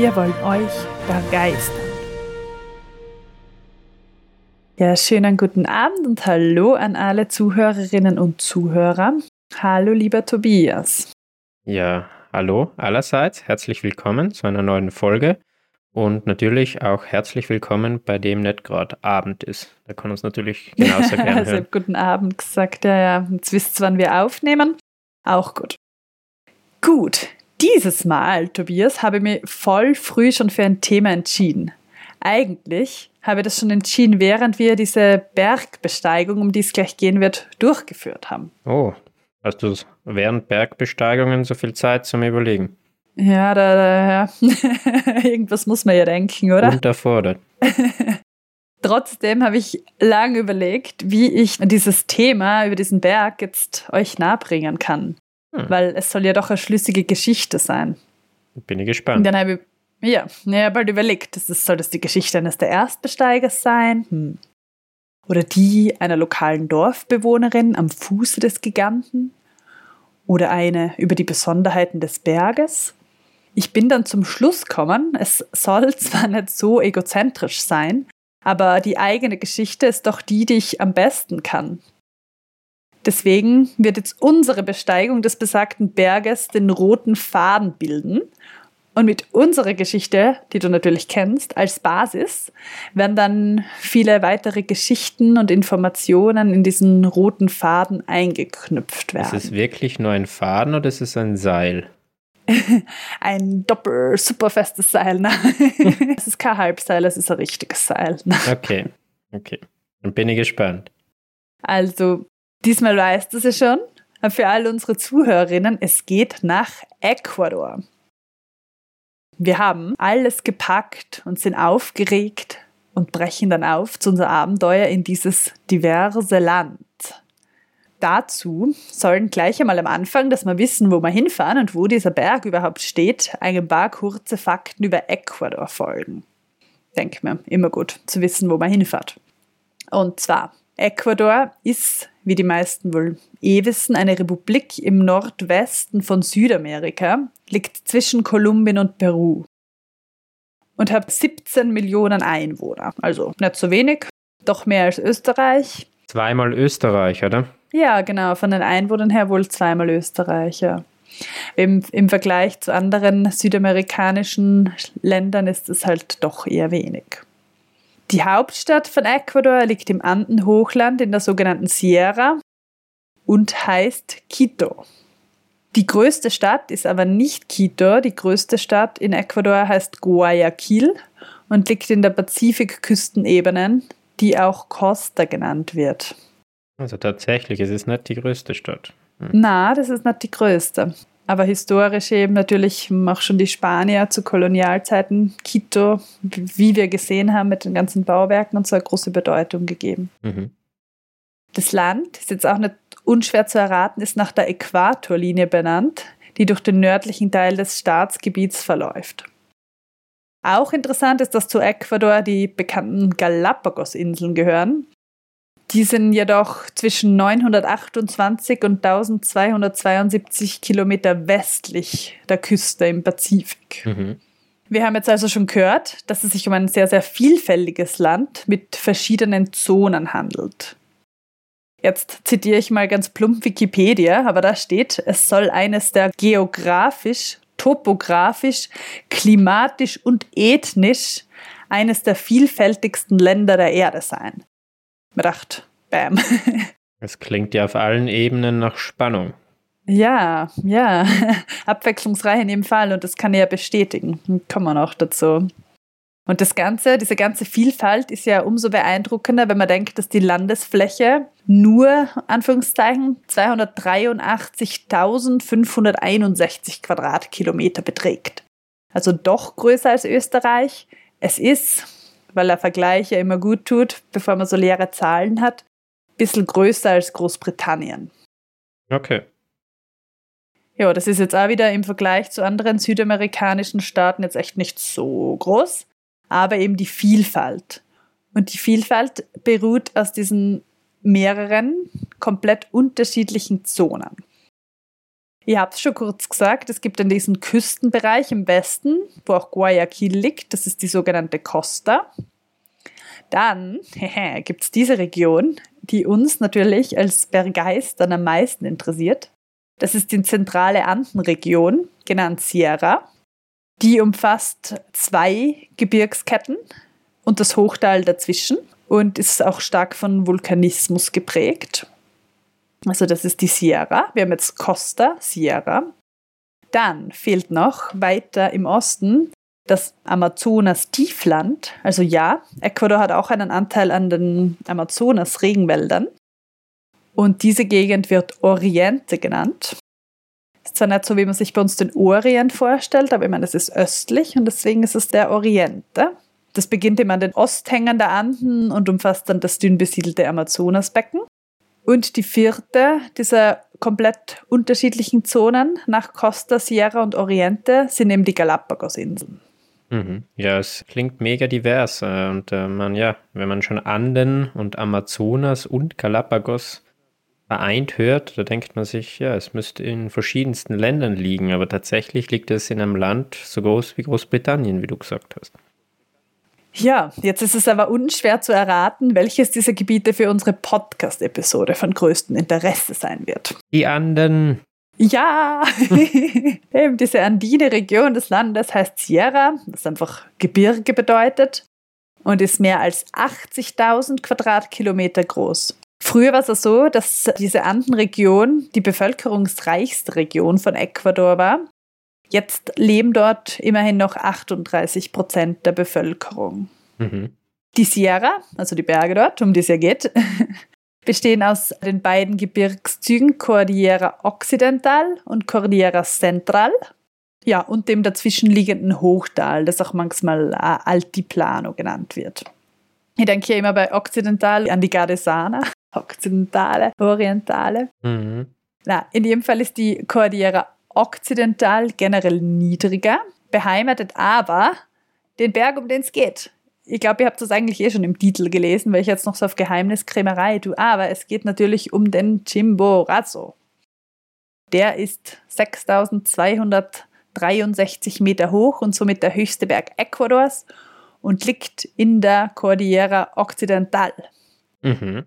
Wir wollen euch begeistern. Ja, schönen guten Abend und hallo an alle Zuhörerinnen und Zuhörer. Hallo, lieber Tobias. Ja, hallo allerseits. Herzlich willkommen zu einer neuen Folge. Und natürlich auch herzlich willkommen bei dem nicht gerade Abend ist. Da kann uns natürlich genauso gerne also, hören. guten Abend gesagt, ja, ja. Jetzt wisst ihr, wann wir aufnehmen. Auch gut. Gut, dieses Mal, Tobias, habe ich mich voll früh schon für ein Thema entschieden. Eigentlich habe ich das schon entschieden, während wir diese Bergbesteigung, um die es gleich gehen wird, durchgeführt haben. Oh, hast du während Bergbesteigungen so viel Zeit zum Überlegen? Ja, da, da ja. irgendwas muss man ja denken, oder? Unterfordert. Trotzdem habe ich lange überlegt, wie ich dieses Thema über diesen Berg jetzt euch nahebringen kann. Hm. Weil es soll ja doch eine schlüssige Geschichte sein. Bin ich gespannt. Und dann habe ich, ja, ich habe halt überlegt, das ist, soll das die Geschichte eines der Erstbesteigers sein? Hm. Oder die einer lokalen Dorfbewohnerin am Fuße des Giganten? Oder eine über die Besonderheiten des Berges? Ich bin dann zum Schluss gekommen, es soll zwar nicht so egozentrisch sein, aber die eigene Geschichte ist doch die, die ich am besten kann. Deswegen wird jetzt unsere Besteigung des besagten Berges den roten Faden bilden. Und mit unserer Geschichte, die du natürlich kennst, als Basis, werden dann viele weitere Geschichten und Informationen in diesen roten Faden eingeknüpft werden. Ist es wirklich nur ein Faden oder ist es ein Seil? ein doppel superfestes Seil. Ne? es ist kein Halbseil, es ist ein richtiges Seil. okay, okay. Dann bin ich gespannt. Also, diesmal weißt du es ja schon. Für alle unsere Zuhörerinnen, es geht nach Ecuador. Wir haben alles gepackt und sind aufgeregt und brechen dann auf zu unser Abenteuer in dieses diverse Land. Dazu sollen gleich einmal am Anfang, dass wir wissen, wo wir hinfahren und wo dieser Berg überhaupt steht, ein paar kurze Fakten über Ecuador folgen. Denke mir, immer gut zu wissen, wo man hinfährt. Und zwar, Ecuador ist, wie die meisten wohl eh wissen, eine Republik im Nordwesten von Südamerika, liegt zwischen Kolumbien und Peru und hat 17 Millionen Einwohner. Also nicht so wenig, doch mehr als Österreich. Zweimal Österreich, oder? Ja, genau, von den Einwohnern her wohl zweimal Österreich, ja. Im, Im Vergleich zu anderen südamerikanischen Ländern ist es halt doch eher wenig. Die Hauptstadt von Ecuador liegt im Andenhochland in der sogenannten Sierra und heißt Quito. Die größte Stadt ist aber nicht Quito. Die größte Stadt in Ecuador heißt Guayaquil und liegt in der Pazifikküstenebene, die auch Costa genannt wird. Also tatsächlich, es ist nicht die größte Stadt. Hm. Na, das ist nicht die größte. Aber historisch eben natürlich auch schon die Spanier zu Kolonialzeiten Quito, wie wir gesehen haben mit den ganzen Bauwerken und so eine große Bedeutung gegeben. Mhm. Das Land ist jetzt auch nicht unschwer zu erraten, ist nach der Äquatorlinie benannt, die durch den nördlichen Teil des Staatsgebiets verläuft. Auch interessant ist, dass zu Ecuador die bekannten Galapagos-Inseln gehören. Die sind jedoch zwischen 928 und 1272 Kilometer westlich der Küste im Pazifik. Mhm. Wir haben jetzt also schon gehört, dass es sich um ein sehr, sehr vielfältiges Land mit verschiedenen Zonen handelt. Jetzt zitiere ich mal ganz plump Wikipedia, aber da steht, es soll eines der geografisch, topografisch, klimatisch und ethnisch eines der vielfältigsten Länder der Erde sein. Man dachte, bam. Es klingt ja auf allen Ebenen nach Spannung. Ja, ja, abwechslungsreich in jedem Fall und das kann ich ja bestätigen. Kommen wir noch dazu. Und das Ganze, diese ganze Vielfalt ist ja umso beeindruckender, wenn man denkt, dass die Landesfläche nur, Anführungszeichen, 283.561 Quadratkilometer beträgt. Also doch größer als Österreich. Es ist, weil der Vergleich ja immer gut tut, bevor man so leere Zahlen hat, bisschen größer als Großbritannien. Okay. Ja, das ist jetzt auch wieder im Vergleich zu anderen südamerikanischen Staaten jetzt echt nicht so groß, aber eben die Vielfalt. Und die Vielfalt beruht aus diesen mehreren komplett unterschiedlichen Zonen. Ich habe es schon kurz gesagt, es gibt dann diesen Küstenbereich im Westen, wo auch Guayaquil liegt, das ist die sogenannte Costa. Dann gibt es diese Region, die uns natürlich als Bergeistern am meisten interessiert. Das ist die zentrale Andenregion, genannt Sierra. Die umfasst zwei Gebirgsketten und das Hochtal dazwischen und ist auch stark von Vulkanismus geprägt. Also das ist die Sierra. Wir haben jetzt Costa, Sierra. Dann fehlt noch weiter im Osten das Amazonas-Tiefland. Also ja, Ecuador hat auch einen Anteil an den Amazonas-Regenwäldern. Und diese Gegend wird Oriente genannt. Ist zwar nicht so, wie man sich bei uns den Orient vorstellt, aber ich meine, es ist östlich und deswegen ist es der Oriente. Das beginnt immer an den Osthängen der Anden und umfasst dann das dünn besiedelte Amazonasbecken. Und die vierte dieser komplett unterschiedlichen Zonen nach Costa, Sierra und Oriente sind eben die Galapagos-Inseln. Mhm. Ja, es klingt mega divers. Äh, und äh, man, ja, wenn man schon Anden und Amazonas und Galapagos vereint hört, da denkt man sich, ja, es müsste in verschiedensten Ländern liegen, aber tatsächlich liegt es in einem Land so groß wie Großbritannien, wie du gesagt hast. Ja, jetzt ist es aber unschwer zu erraten, welches dieser Gebiete für unsere Podcast-Episode von größtem Interesse sein wird. Die Anden. Ja, eben diese andine Region des Landes heißt Sierra, das einfach Gebirge bedeutet und ist mehr als 80.000 Quadratkilometer groß. Früher war es so, dass diese Andenregion die bevölkerungsreichste Region von Ecuador war Jetzt leben dort immerhin noch 38 Prozent der Bevölkerung. Mhm. Die Sierra, also die Berge dort, um die es ja geht, bestehen aus den beiden Gebirgszügen Cordillera Occidental und Cordillera Central. Ja, und dem dazwischenliegenden Hochtal, das auch manchmal Altiplano genannt wird. Ich denke ja immer bei Occidental an die Gardesana, Occidentale, Orientale. Mhm. Na, in jedem Fall ist die Cordillera okzidental generell niedriger, beheimatet aber den Berg, um den es geht. Ich glaube, ihr habt das eigentlich eh schon im Titel gelesen, weil ich jetzt noch so auf Geheimniskrämerei tue. Aber es geht natürlich um den Chimborazo. Der ist 6263 Meter hoch und somit der höchste Berg Ecuadors und liegt in der Cordillera Occidental. Mhm.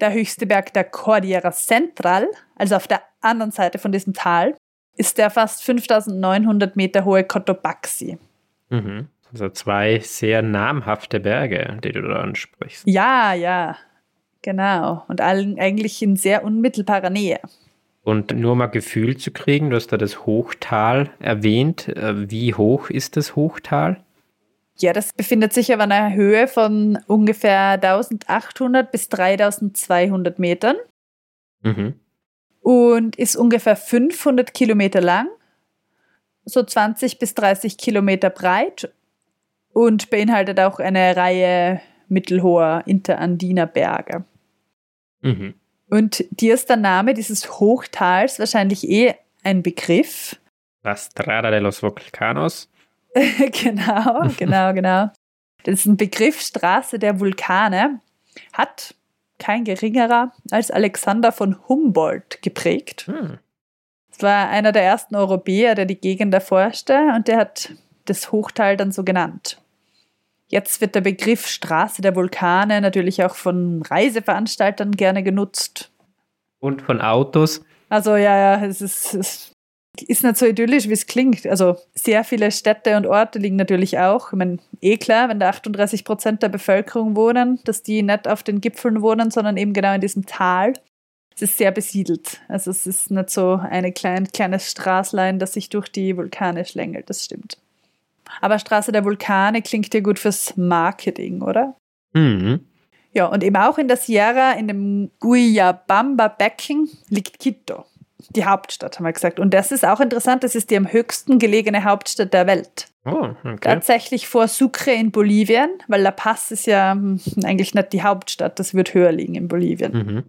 Der höchste Berg der Cordillera Central, also auf der anderen Seite von diesem Tal, ist der fast 5900 Meter hohe Cotopaxi. Mhm. Also zwei sehr namhafte Berge, die du da ansprichst. Ja, ja, genau. Und allen eigentlich in sehr unmittelbarer Nähe. Und nur mal Gefühl zu kriegen, du hast da das Hochtal erwähnt. Äh, wie hoch ist das Hochtal? Ja, das befindet sich auf einer Höhe von ungefähr 1800 bis 3200 Metern mhm. und ist ungefähr 500 Kilometer lang, so 20 bis 30 Kilometer breit und beinhaltet auch eine Reihe mittelhoher interandiner Berge. Mhm. Und dir ist der Name dieses Hochtals wahrscheinlich eh ein Begriff. La Strada de los Volcanos. genau, genau, genau. Das ist ein Begriff Straße der Vulkane, hat kein geringerer als Alexander von Humboldt geprägt. Hm. Das war einer der ersten Europäer, der die Gegend erforschte und der hat das Hochtal dann so genannt. Jetzt wird der Begriff Straße der Vulkane natürlich auch von Reiseveranstaltern gerne genutzt. Und von Autos. Also ja, ja, es ist, es ist nicht so idyllisch, wie es klingt. Also sehr viele Städte und Orte liegen natürlich auch. Ich meine, eh klar, wenn da 38 Prozent der Bevölkerung wohnen, dass die nicht auf den Gipfeln wohnen, sondern eben genau in diesem Tal. Es ist sehr besiedelt. Also es ist nicht so eine klein, kleines Straßlein, das sich durch die Vulkane schlängelt, das stimmt. Aber Straße der Vulkane klingt ja gut fürs Marketing, oder? Mhm. Ja, und eben auch in der Sierra, in dem Guayabamba-Becken, liegt Quito. die Hauptstadt, haben wir gesagt. Und das ist auch interessant, das ist die am höchsten gelegene Hauptstadt der Welt. Oh, okay. Tatsächlich vor Sucre in Bolivien, weil La Paz ist ja hm, eigentlich nicht die Hauptstadt, das wird höher liegen in Bolivien. Mhm.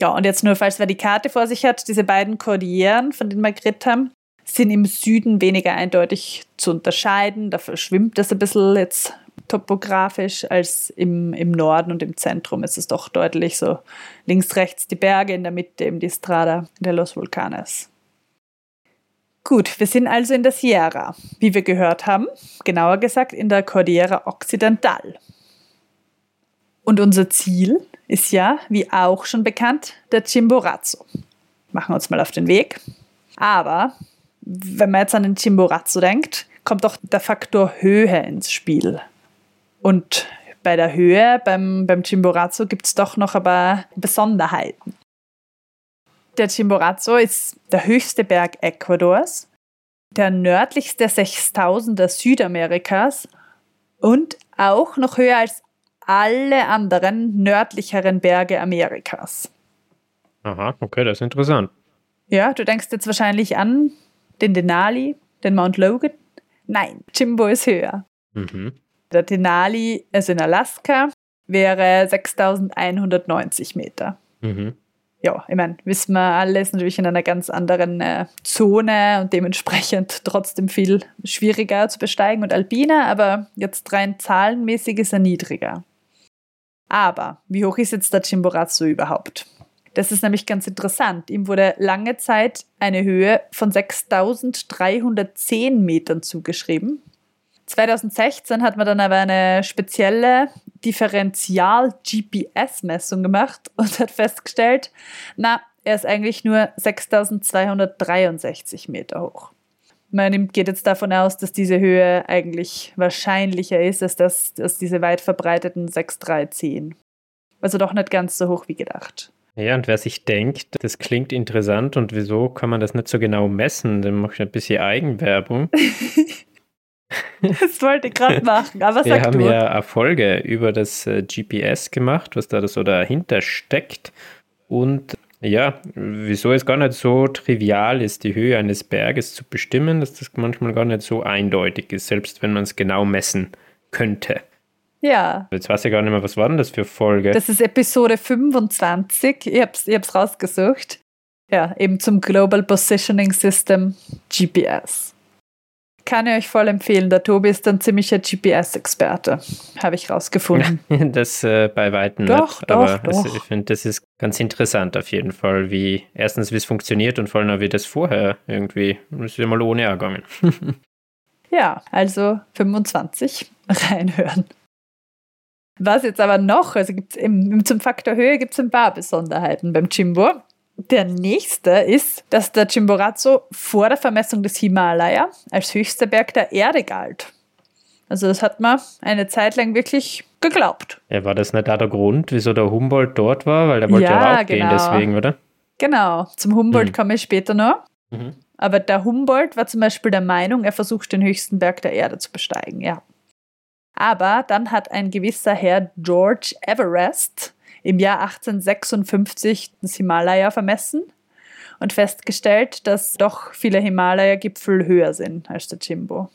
Ja, und jetzt nur, falls wer die Karte vor sich hat, diese beiden Kordilleren, von denen wir geredet haben, sind im Süden weniger eindeutig zu unterscheiden. Da verschwimmt das ein bisschen jetzt topografisch, als im, im Norden und im Zentrum ist es doch deutlich so links, rechts die Berge, in der Mitte eben die Strada de los Volcanes. Gut, wir sind also in der Sierra, wie wir gehört haben, genauer gesagt in der Cordillera Occidental. Und unser Ziel ist ja, wie auch schon bekannt, der Chimborazo. Machen wir uns mal auf den Weg. Aber wenn man jetzt an den Chimborazo denkt, kommt auch der Faktor Höhe ins Spiel. Und bei der Höhe, beim, beim Chimborazo, gibt es doch noch ein paar Besonderheiten. Der Chimborazo ist der höchste Berg Ecuadors, der nördlichste 6000er Südamerikas und auch noch höher als alle anderen nördlicheren Berge Amerikas. Aha, okay, das ist interessant. Ja, du denkst jetzt wahrscheinlich an den Denali, den Mount Logan. Nein, Jimbo ist höher. Mhm. Der Denali, also in Alaska, wäre 6190 Meter. Mhm. Ja, ich meine, wissen wir alles natürlich in einer ganz anderen äh, Zone und dementsprechend trotzdem viel schwieriger zu besteigen und alpiner, aber jetzt rein zahlenmäßig ist er niedriger. Aber wie hoch ist jetzt der Chimborazo überhaupt? Das ist nämlich ganz interessant. Ihm wurde lange Zeit eine Höhe von 6310 Metern zugeschrieben. 2016 hat man dann aber eine spezielle Differential-GPS-Messung gemacht und hat festgestellt, na, er ist eigentlich nur 6263 Meter hoch. Man geht jetzt davon aus, dass diese Höhe eigentlich wahrscheinlicher ist als, das, als diese weit verbreiteten 6310. Also doch nicht ganz so hoch wie gedacht. Ja, und wer sich denkt, das klingt interessant und wieso kann man das nicht so genau messen, dann mache ich ein bisschen Eigenwerbung. das wollte ich gerade machen, aber Wir haben du. ja Erfolge über das äh, GPS gemacht, was da so dahinter steckt. Und ja, wieso es gar nicht so trivial ist, die Höhe eines Berges zu bestimmen, dass das manchmal gar nicht so eindeutig ist, selbst wenn man es genau messen könnte. Ja, Jetzt weiß ich gar nicht mehr, was war denn das für Folge? das ist Episode 25. Ich hab's, ich hab's rausgesucht. Ja, eben zum Global Positioning System GPS. Kann ich euch voll empfehlen. Der Tobi ist ein ziemlicher GPS-Experte. Habe ich rausgefunden. Das äh, bei Weitem Doch, nicht, aber doch, es, doch. ich finde, das ist ganz interessant auf jeden Fall, wie erstens, wie es funktioniert und vor allem, auch, wie das vorher irgendwie, das ist ja mal ohne ergangen. Ja, also 25 reinhören. Was jetzt aber noch, also gibt's im, zum Faktor Höhe gibt es ein paar Besonderheiten beim Jimbo. Der nächste ist, dass der Chimborazo vor der Vermessung des Himalaya als höchster Berg der Erde galt. Also das hat man eine Zeit lang wirklich geglaubt. Ja, war das nicht auch der Grund, wieso der Humboldt dort war? Weil der wollte ja, Ja, raufgehen genau. deswegen, oder? Genau, zum Humboldt Hm. komme ich später noch. Mhm. Aber der Humboldt war zum Beispiel der Meinung, er versucht den höchsten Berg der Erde zu besteigen, ja. Aber dann hat ein gewisser Herr George Everest im Jahr 1856 das Himalaya vermessen und festgestellt, dass doch viele Himalaya-Gipfel höher sind als der Jimbo.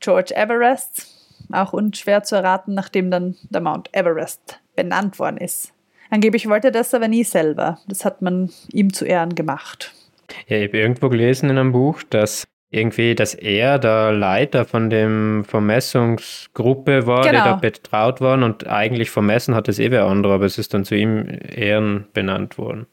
George Everest, auch unschwer zu erraten, nachdem dann der Mount Everest benannt worden ist. Angeblich wollte er das aber nie selber. Das hat man ihm zu Ehren gemacht. Ja, ich habe irgendwo gelesen in einem Buch, dass irgendwie, dass er der Leiter von dem Vermessungsgruppe war, die Genau. da betraut waren und eigentlich vermessen hat es eh wer andere, aber es ist dann zu ihm Ehren benannt worden.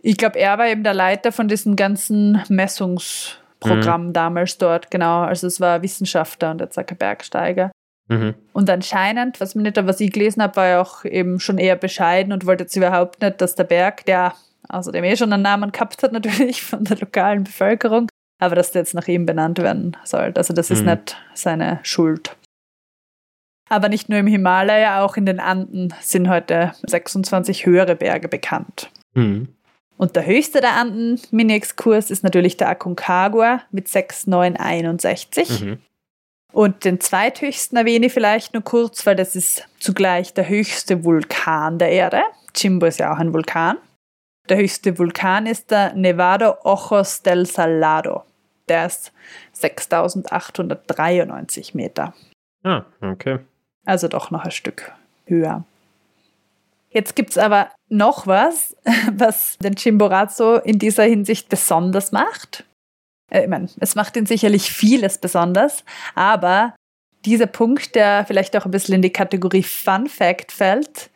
Ich glaube, er war eben der Leiter von diesem ganzen Messungsprogramm damals dort, genau. Also es war Wissenschaftler und jetzt ein Bergsteiger. Mhm. Und anscheinend, was, mir nicht, was ich gelesen habe, war er auch eben schon eher bescheiden und wollte jetzt überhaupt nicht, dass der Berg, der außerdem eh schon einen Namen gehabt hat, natürlich von der lokalen Bevölkerung, aber dass der jetzt nach ihm benannt werden soll. Also das ist Mhm. nicht seine Schuld. Aber nicht nur im Himalaya, auch in den Anden sind heute 26 höhere Berge bekannt. Mhm. Und der höchste der Anden, Mini-Exkurs, ist natürlich der Aconcagua mit 6,961. Mhm. Und den zweithöchsten erwähne ich vielleicht nur kurz, weil das ist zugleich der höchste Vulkan der Erde. Chimbo ist ja auch ein Vulkan. Der höchste Vulkan ist der Nevado Ojos del Salado. Der ist 6893 Meter. Ah, okay. Also doch noch ein Stück höher. Jetzt gibt es aber noch was, was den Chimborazo in dieser Hinsicht besonders macht. Äh, ich meine, es macht ihn sicherlich vieles besonders, aber dieser Punkt, der vielleicht auch ein bisschen in die Kategorie Fun Fact fällt,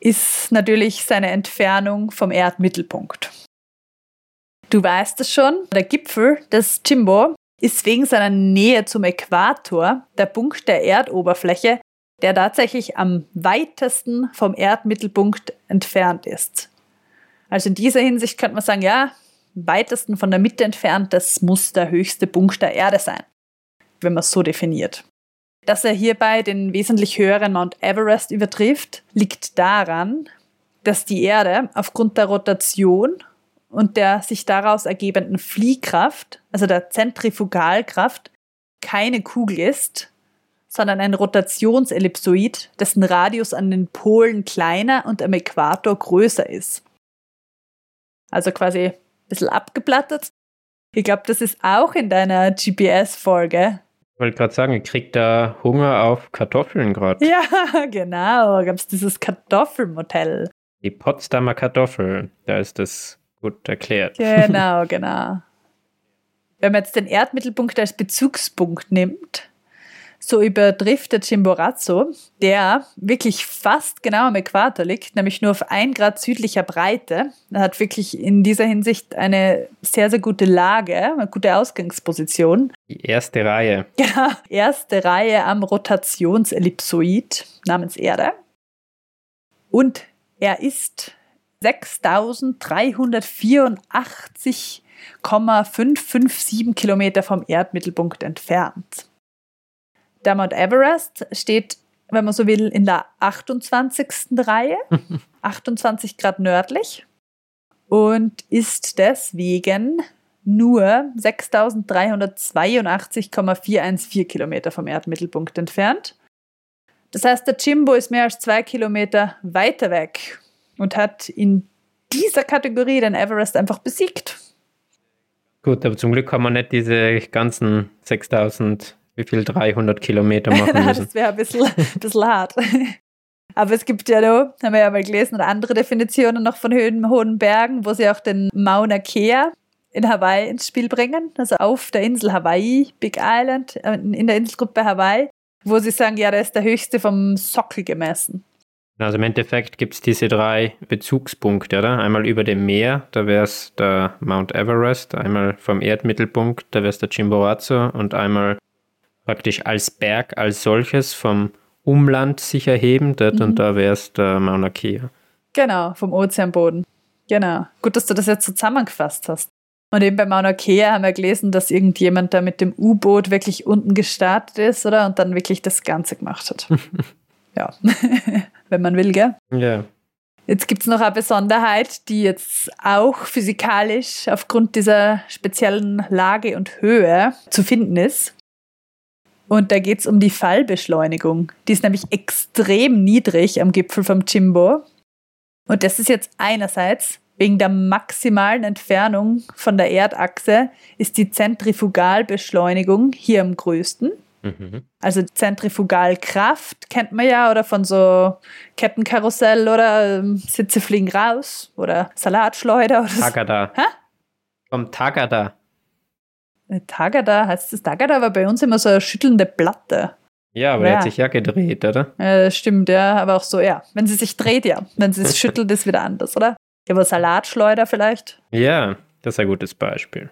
ist natürlich seine Entfernung vom Erdmittelpunkt. Du weißt es schon, der Gipfel des Chimbo ist wegen seiner Nähe zum Äquator der Punkt der Erdoberfläche, der tatsächlich am weitesten vom Erdmittelpunkt entfernt ist. Also in dieser Hinsicht könnte man sagen, ja, weitesten von der Mitte entfernt, das muss der höchste Punkt der Erde sein, wenn man es so definiert. Dass er hierbei den wesentlich höheren Mount Everest übertrifft, liegt daran, dass die Erde aufgrund der Rotation und der sich daraus ergebenden Fliehkraft, also der Zentrifugalkraft, keine Kugel ist, sondern ein Rotationsellipsoid, dessen Radius an den Polen kleiner und am Äquator größer ist. Also quasi ein bisschen abgeplattet. Ich glaube, das ist auch in deiner GPS-Folge. Ich wollte gerade sagen, ich krieg da Hunger auf Kartoffeln gerade. Ja, genau. Gab es dieses Kartoffelmodell. Die Potsdamer Kartoffel, da ist das gut erklärt. Genau, genau. Wenn man jetzt den Erdmittelpunkt als Bezugspunkt nimmt, so übertrifft der Chimborazo, der wirklich fast genau am Äquator liegt, nämlich nur auf ein Grad südlicher Breite. Er hat wirklich in dieser Hinsicht eine sehr, sehr gute Lage, eine gute Ausgangsposition. Die erste Reihe. Genau, erste Reihe am Rotationsellipsoid namens Erde. Und er ist 6384,557 Kilometer vom Erdmittelpunkt entfernt. Der Mount Everest steht, wenn man so will, in der 28. Reihe, 28 Grad nördlich und ist deswegen nur 6.382,414 Kilometer vom Erdmittelpunkt entfernt. Das heißt, der Jimbo ist mehr als zwei Kilometer weiter weg und hat in dieser Kategorie den Everest einfach besiegt. Gut, aber zum Glück haben wir nicht diese ganzen 6000 wie viel 300 Kilometer machen müssen. das wäre ein bisschen, ein bisschen hart. Aber es gibt ja noch, haben wir ja mal gelesen, andere Definitionen noch von Höhen, hohen Bergen, wo sie auch den Mauna Kea in Hawaii ins Spiel bringen, also auf der Insel Hawaii, Big Island, äh, in der Inselgruppe Hawaii, wo sie sagen, ja, der ist der höchste vom Sockel gemessen. Also im Endeffekt gibt es diese drei Bezugspunkte, oder? Einmal über dem Meer, da wäre es der Mount Everest, einmal vom Erdmittelpunkt, da wäre es der Chimborazo und einmal praktisch als Berg als solches vom Umland sich erheben, dort mhm. und da wäre es der Mauna Kea. Genau, vom Ozeanboden. Genau. Gut, dass du das jetzt zusammengefasst hast. Und eben bei Mauna Kea haben wir gelesen, dass irgendjemand da mit dem U-Boot wirklich unten gestartet ist, oder? Und dann wirklich das Ganze gemacht hat. ja. Wenn man will, gell? Ja. Jetzt gibt es noch eine Besonderheit, die jetzt auch physikalisch aufgrund dieser speziellen Lage und Höhe zu finden ist. Und da geht es um die Fallbeschleunigung. Die ist nämlich extrem niedrig am Gipfel vom Chimbo. Und das ist jetzt einerseits wegen der maximalen Entfernung von der Erdachse ist die Zentrifugalbeschleunigung hier am größten. Mhm. Also Zentrifugalkraft kennt man ja oder von so Kettenkarussell oder ähm, Sitze fliegen raus oder Salatschleuder oder Tagada. Hä? Vom Tagada. Tagada, heißt das Tagada, war bei uns immer so eine schüttelnde Platte. Ja, aber ja. er hat sich ja gedreht, oder? Ja, stimmt, ja, aber auch so, ja. Wenn sie sich dreht, ja. Wenn sie es schüttelt, ist wieder anders, oder? Ja, aber Salatschleuder vielleicht. Ja, das ist ein gutes Beispiel.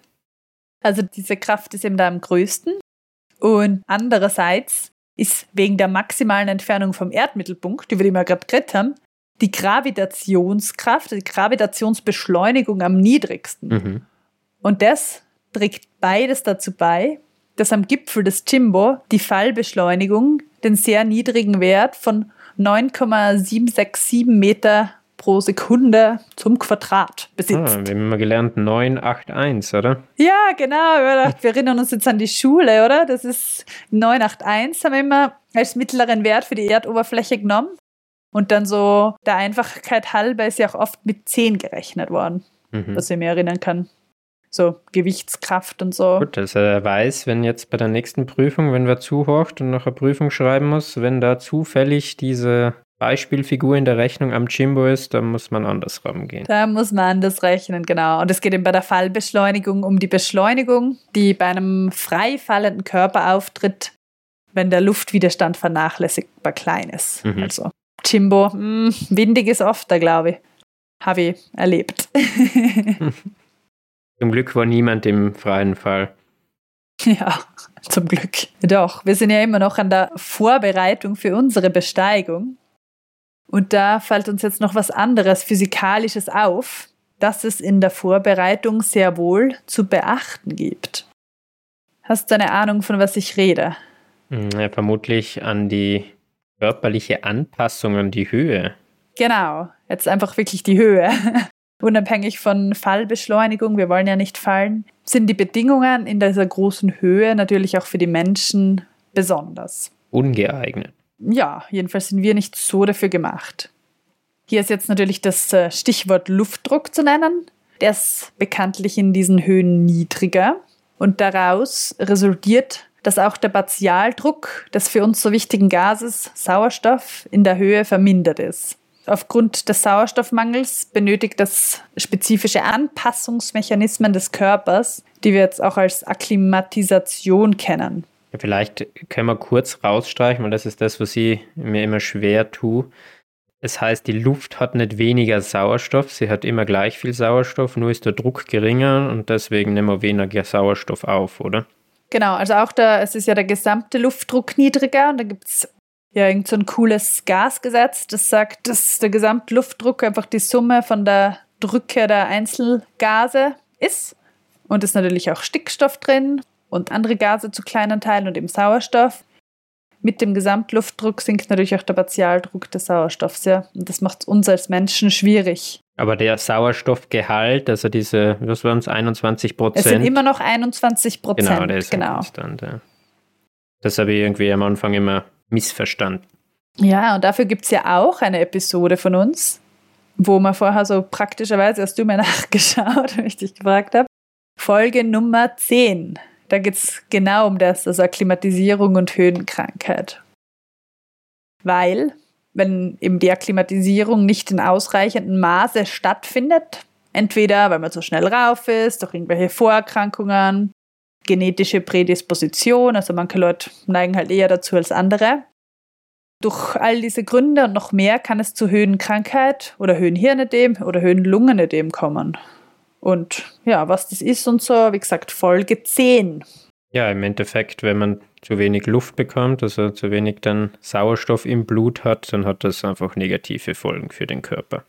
Also diese Kraft ist eben da am größten. Und andererseits ist wegen der maximalen Entfernung vom Erdmittelpunkt, über die wir gerade geredet haben, die Gravitationskraft, die Gravitationsbeschleunigung am niedrigsten. Mhm. Und das trägt beides dazu bei, dass am Gipfel des Chimbo die Fallbeschleunigung den sehr niedrigen Wert von 9,767 Meter pro Sekunde zum Quadrat besitzt. Ah, wir haben immer gelernt 981, oder? Ja, genau. Wir, erinnern uns jetzt an die Schule, oder? Das ist 981, haben wir immer als mittleren Wert für die Erdoberfläche genommen. Und dann so der Einfachkeit halber ist ja auch oft mit 10 gerechnet worden, Mhm. was ich mir erinnern kann. So Gewichtskraft und so. Gut, dass er weiß, wenn jetzt bei der nächsten Prüfung, wenn wer zuhorcht und noch eine Prüfung schreiben muss, wenn da zufällig diese Beispielfigur in der Rechnung am Jimbo ist, dann muss man anders rangehen. Da muss man anders rechnen, genau. Und es geht eben bei der Fallbeschleunigung um die Beschleunigung, die bei einem frei fallenden Körper auftritt, wenn der Luftwiderstand vernachlässigbar klein ist. Mhm. Also Jimbo, mh, windig ist oft da, glaube ich. Habe ich erlebt. Zum Glück war niemand im freien Fall. ja, zum Glück. Doch, wir sind ja immer noch an der Vorbereitung für unsere Besteigung. Und da fällt uns jetzt noch was anderes Physikalisches auf, das es in der Vorbereitung sehr wohl zu beachten gibt. Hast du eine Ahnung, von was ich rede? Hm, Ja, vermutlich an die körperliche Anpassung an die Höhe. Genau, jetzt einfach wirklich die Höhe. Unabhängig von Fallbeschleunigung, wir wollen ja nicht fallen, sind die Bedingungen in dieser großen Höhe natürlich auch für die Menschen besonders. Ungeeignet. Ja, jedenfalls sind wir nicht so dafür gemacht. Hier ist jetzt natürlich das äh, Stichwort Luftdruck zu nennen. Der ist bekanntlich in diesen Höhen niedriger und daraus resultiert, dass auch der Partialdruck des für uns so wichtigen Gases Sauerstoff in der Höhe vermindert ist. Aufgrund des Sauerstoffmangels benötigt das spezifische Anpassungsmechanismen des Körpers, die wir jetzt auch als Akklimatisation kennen. Ja, vielleicht können wir kurz rausstreichen, weil das ist das, was ich mir immer schwer tue. Es heißt, die Luft hat nicht weniger Sauerstoff, sie hat immer gleich viel Sauerstoff, nur ist der Druck geringer und deswegen nehmen wir weniger Sauerstoff auf, oder? Genau, also auch der, es ist ja der gesamte Luftdruck niedriger und da gibt es ja irgend so ein cooles Gasgesetz, das sagt, dass der Gesamtluftdruck einfach die Summe von der Drücke der Einzelgase ist. Und ist natürlich auch Stickstoff drin und andere Gase zu kleinen Teilen und eben Sauerstoff. Mit dem Gesamtluftdruck sinkt natürlich auch der Partialdruck des Sauerstoffs, ja. Und das macht es uns als Menschen schwierig. Aber der Sauerstoffgehalt, also diese, was waren es, 21 Es Prozent? sind immer noch 21 Prozent. Genau, der ist genau. konstant, ja. Das habe ich irgendwie am Anfang immer missverstanden. Ja, und dafür gibt es ja auch eine Episode von uns, wo man vorher so praktischerweise, hast du mir nachgeschaut, wenn ich dich gefragt habe, Folge Nummer 10. Da geht es genau um das, also Akklimatisierung und Höhenkrankheit. Weil, wenn eben die Akklimatisierung nicht in ausreichendem Maße stattfindet, entweder weil man zu schnell rauf ist, durch irgendwelche Vorerkrankungen, genetische Prädisposition, also manche Leute neigen halt eher dazu als andere, durch all diese Gründe und noch mehr kann es zu Höhenkrankheit oder Höhenhirnödem oder Höhenlungenödem kommen. Und ja, was das ist und so, wie gesagt, Folge 10. Ja, im Endeffekt, wenn man zu wenig Luft bekommt, also zu wenig dann Sauerstoff im Blut hat, dann hat das einfach negative Folgen für den Körper.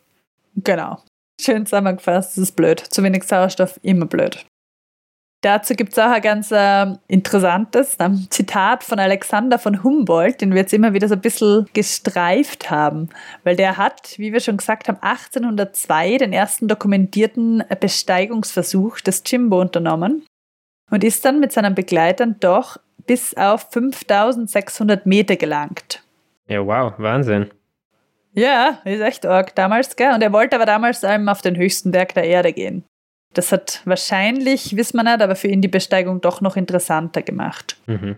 Genau. Schön zusammengefasst, das ist blöd. Zu wenig Sauerstoff, immer blöd. Dazu gibt es auch ein ganz äh, interessantes ähm, Zitat von Alexander von Humboldt, den wir jetzt immer wieder so ein bisschen gestreift haben, weil der hat, wie wir schon gesagt haben, 1802 den ersten dokumentierten Besteigungsversuch des Jimbo unternommen und ist dann mit seinen Begleitern doch bis auf 5600 Meter gelangt. Ja, wow, Wahnsinn. Ja, ist echt arg damals, gell? Und er wollte aber damals ähm, auf den höchsten Berg der Erde gehen. Das hat wahrscheinlich, wissen wir nicht, aber für ihn die Besteigung doch noch interessanter gemacht. Mhm.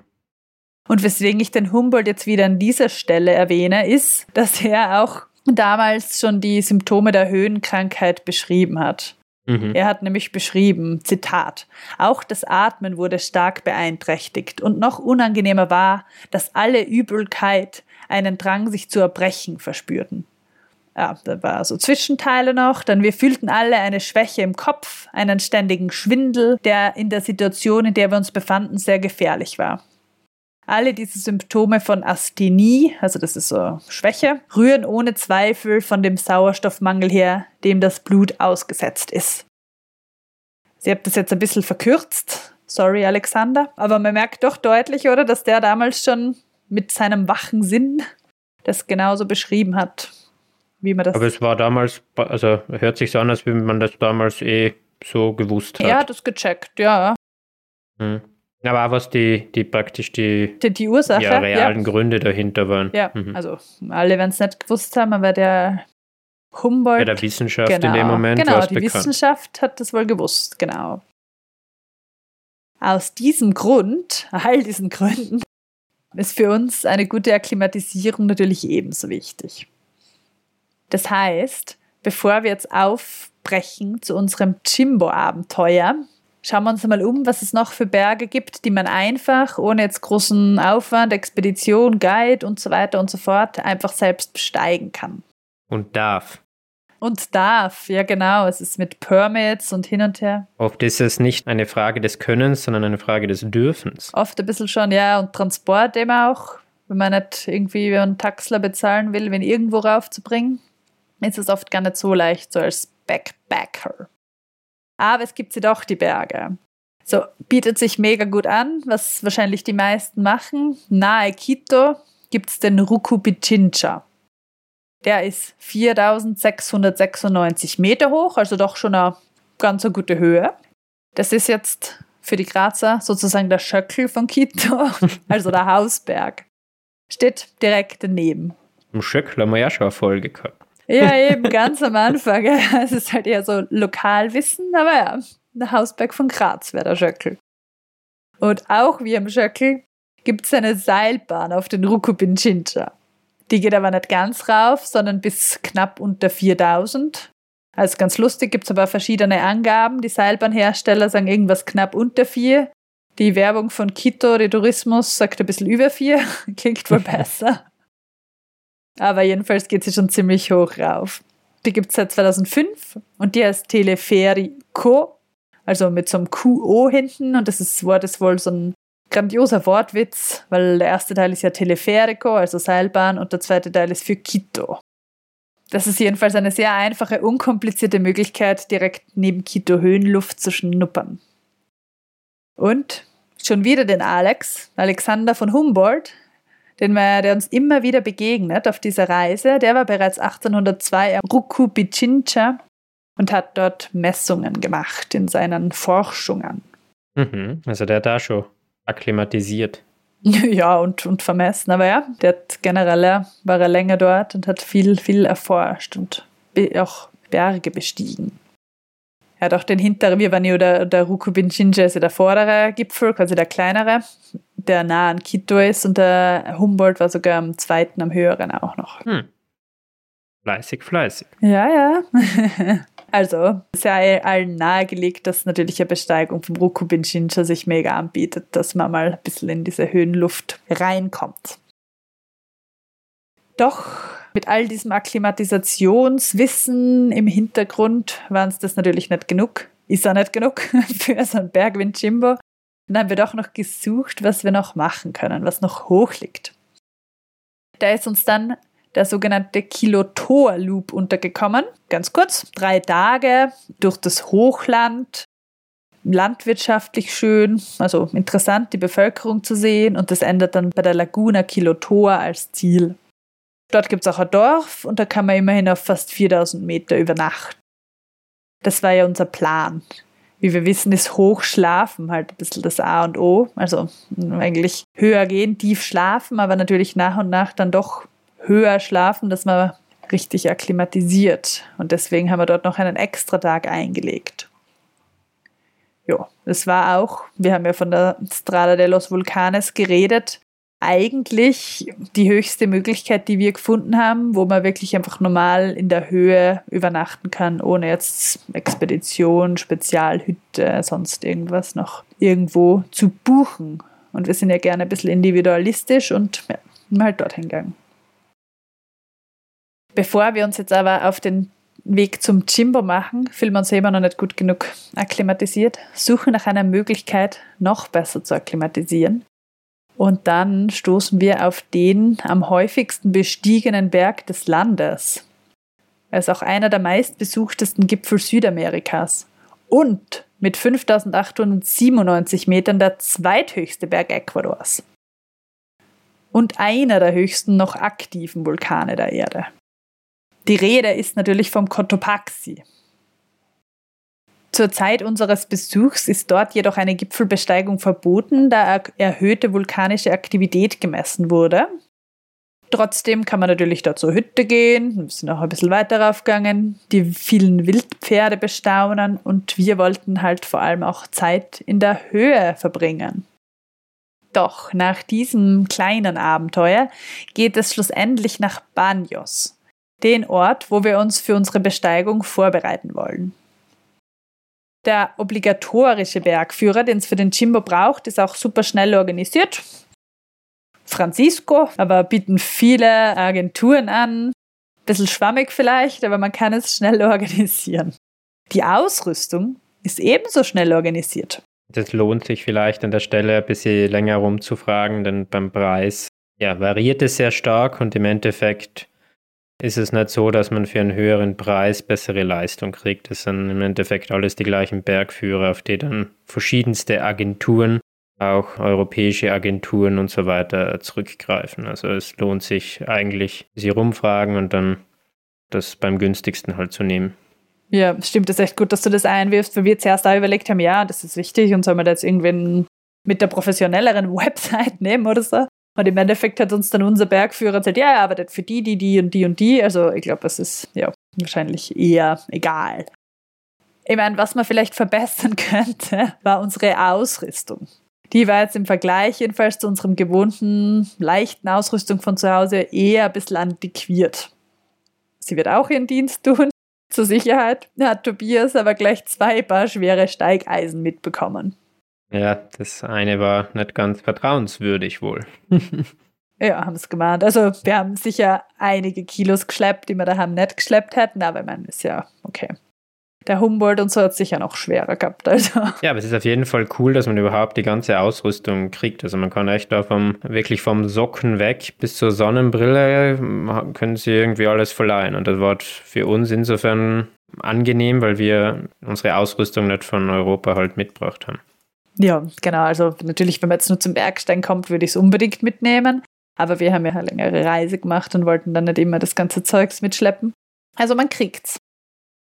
Und weswegen ich den Humboldt jetzt wieder an dieser Stelle erwähne, ist, dass er auch damals schon die Symptome der Höhenkrankheit beschrieben hat. Mhm. Er hat nämlich beschrieben, Zitat, auch das Atmen wurde stark beeinträchtigt und noch unangenehmer war, dass alle Übelkeit einen Drang, sich zu erbrechen, verspürten. Ja, da war so Zwischenteile noch, dann wir fühlten alle eine Schwäche im Kopf, einen ständigen Schwindel, der in der Situation, in der wir uns befanden, sehr gefährlich war. Alle diese Symptome von Asthenie, also das ist so Schwäche, rühren ohne Zweifel von dem Sauerstoffmangel her, dem das Blut ausgesetzt ist. Sie habt das jetzt ein bisschen verkürzt. Sorry, Alexander. Aber man merkt doch deutlich, oder, dass der damals schon mit seinem wachen Sinn das genauso beschrieben hat, wie man das. Aber es war damals, also hört sich so an, als wenn man das damals eh so gewusst hat. er hat es gecheckt, ja. Mhm. Aber auch was die, die praktisch die, Die, die Ursache. ja, realen Gründe dahinter waren. Ja, Mhm. also alle werden es nicht gewusst haben, aber der Humboldt. Bei der Wissenschaft genau, in dem Moment genau, war es die bekannt. Wissenschaft hat das wohl gewusst, genau. Aus diesem Grund, all diesen Gründen, ist für uns eine gute Akklimatisierung natürlich ebenso wichtig. Das heißt, bevor wir jetzt aufbrechen zu unserem Jimbo-Abenteuer, schauen wir uns mal um, was es noch für Berge gibt, die man einfach, ohne jetzt großen Aufwand, Expedition, Guide und so weiter und so fort, einfach selbst besteigen kann. Und darf. Und darf, ja genau, es ist mit Permits und hin und her. Oft ist es nicht eine Frage des Könnens, sondern eine Frage des Dürfens. Oft ein bisschen schon, ja, und Transport eben auch. Wenn man nicht irgendwie einen Taxler bezahlen will, wenn irgendwo raufzubringen, ist es oft gar nicht so leicht, so als Backpacker. Aber es gibt sie doch, die Berge. So, bietet sich mega gut an, was wahrscheinlich die meisten machen. Nahe Quito gibt es den Ruku Pichincha. Der ist 4696 Meter hoch, also doch schon eine ganz eine gute Höhe. Das ist jetzt für die Grazer sozusagen der Schöckel von Quito, also der Hausberg. Steht direkt daneben. Im Schöckl haben wir ja schon eine Folge gehabt. Ja, eben ganz am Anfang. Es ist halt eher so Lokalwissen, aber ja, der Hausberg von Graz wäre der Schöckel. Und auch wie am Schöckel gibt es eine Seilbahn auf den Rukupinchincha. Die geht aber nicht ganz rauf, sondern bis knapp unter 4000. Also ganz lustig, gibt es aber verschiedene Angaben. Die Seilbahnhersteller sagen irgendwas knapp unter 4. Die Werbung von Quito, die Tourismus, sagt ein bisschen über 4. Klingt wohl besser. Aber jedenfalls geht sie schon ziemlich hoch rauf. Die gibt es seit 2005 und die heißt Teleferico, also mit so einem QO hinten. Und das ist, Wort ist wohl so ein grandioser Wortwitz, weil der erste Teil ist ja Teleferico, also Seilbahn, und der zweite Teil ist für Quito. Das ist jedenfalls eine sehr einfache, unkomplizierte Möglichkeit, direkt neben Quito Höhenluft zu schnuppern. Und schon wieder den Alex, Alexander von Humboldt, den wir, der uns immer wieder begegnet auf dieser Reise. Der war bereits 1802 am Ruku Pichincha und hat dort Messungen gemacht in seinen Forschungen. Mhm. Also der hat da schon akklimatisiert. Ja, und, und vermessen. Aber ja, der hat generell, war er länger dort und hat viel, viel erforscht und auch Berge bestiegen. Er hat auch den hinteren, wir waren ja der, der Rukubinchinja ist ja der vordere Gipfel, quasi der kleinere, der nah an Quito ist und der Humboldt war sogar am zweiten, am höheren auch noch. Hm. Fleißig, fleißig. Ja, ja. also, es sei allen nahegelegt, dass natürlich eine Besteigung vom Rukubinchinja sich mega anbietet, dass man mal ein bisschen in diese Höhenluft reinkommt. Doch mit all diesem Akklimatisationswissen im Hintergrund waren es das natürlich nicht genug. Ist auch nicht genug für so einen Berg wie ein. Dann haben wir doch noch gesucht, was wir noch machen können, was noch hoch liegt. Da ist uns dann der sogenannte Kilotoa Loop untergekommen. Ganz kurz, drei Tage durch das Hochland, landwirtschaftlich schön, also interessant, die Bevölkerung zu sehen. Und das endet dann bei der Laguna Kilotoa als Ziel. Dort gibt es auch ein Dorf und da kann man immerhin auf fast 4000 Meter übernachten. Das war ja unser Plan. Wie wir wissen, ist Hochschlafen halt ein bisschen das A und O. Also eigentlich höher gehen, tief schlafen, aber natürlich nach und nach dann doch höher schlafen, dass man richtig akklimatisiert. Und deswegen haben wir dort noch einen extra Tag eingelegt. Ja, das war auch, wir haben ja von der Strada de los Vulcanes geredet, eigentlich die höchste Möglichkeit, die wir gefunden haben, wo man wirklich einfach normal in der Höhe übernachten kann, ohne jetzt Expedition, Spezialhütte, sonst irgendwas noch irgendwo zu buchen. Und wir sind ja gerne ein bisschen individualistisch und ja, halt dorthin gegangen. Bevor wir uns jetzt aber auf den Weg zum Jimbo machen, fühlen wir uns immer noch nicht gut genug akklimatisiert, suchen nach einer Möglichkeit, noch besser zu akklimatisieren. Und dann stoßen wir auf den am häufigsten bestiegenen Berg des Landes. Er ist auch einer der meistbesuchtesten Gipfel Südamerikas. Und mit 5897 Metern der zweithöchste Berg Ecuadors. Und einer der höchsten noch aktiven Vulkane der Erde. Die Rede ist natürlich vom Cotopaxi. Zur Zeit unseres Besuchs ist dort jedoch eine Gipfelbesteigung verboten, da erhöhte vulkanische Aktivität gemessen wurde. Trotzdem kann man natürlich dort zur Hütte gehen, wir sind auch ein bisschen weiter raufgegangen, die vielen Wildpferde bestaunen und wir wollten halt vor allem auch Zeit in der Höhe verbringen. Doch nach diesem kleinen Abenteuer geht es schlussendlich nach Banyos, den Ort, wo wir uns für unsere Besteigung vorbereiten wollen. Der obligatorische Bergführer, den es für den Jimbo braucht, ist auch super schnell organisiert. Francisco, aber bieten viele Agenturen an. Bisschen schwammig vielleicht, aber man kann es schnell organisieren. Die Ausrüstung ist ebenso schnell organisiert. Das lohnt sich vielleicht an der Stelle ein bisschen länger rumzufragen, denn beim Preis ja, variiert es sehr stark und im Endeffekt ist es nicht so, dass man für einen höheren Preis bessere Leistung kriegt. Das sind im Endeffekt alles die gleichen Bergführer, auf die dann verschiedenste Agenturen, auch europäische Agenturen und so weiter zurückgreifen. Also es lohnt sich eigentlich, sie rumfragen und dann das beim günstigsten halt zu nehmen. Ja, stimmt, das ist echt gut, dass du das einwirfst, weil wir zuerst da überlegt haben, ja, das ist wichtig und soll man da jetzt irgendwie mit der professionelleren Website nehmen oder so. Und im Endeffekt hat uns dann unser Bergführer gesagt, ja, er arbeitet für die, die, die und die und die. Also ich glaube, es ist ja wahrscheinlich eher egal. Ich meine, was man vielleicht verbessern könnte, war unsere Ausrüstung. Die war jetzt im Vergleich jedenfalls zu unserem gewohnten, leichten Ausrüstung von zu Hause eher ein bisschen antiquiert. Sie wird auch ihren Dienst tun, zur Sicherheit hat Tobias aber gleich zwei Paar schwere Steigeisen mitbekommen. Ja, das eine war nicht ganz vertrauenswürdig wohl. ja, haben es gemeint. Also wir haben sicher einige Kilos geschleppt, die wir daheim nicht geschleppt hätten, aber ich meine, ist ja okay. Der Humboldt und so hat sicher noch schwerer gehabt. Also. Ja, aber es ist auf jeden Fall cool, dass man überhaupt die ganze Ausrüstung kriegt. Also man kann echt da vom, wirklich vom Socken weg bis zur Sonnenbrille können sie irgendwie alles verleihen. Und das war für uns insofern angenehm, weil wir unsere Ausrüstung nicht von Europa halt mitgebracht haben. Ja, genau. Also natürlich, wenn man jetzt nur zum Bergstein kommt, würde ich es unbedingt mitnehmen. Aber wir haben ja eine längere Reise gemacht und wollten dann nicht immer das ganze Zeugs mitschleppen. Also man kriegt's.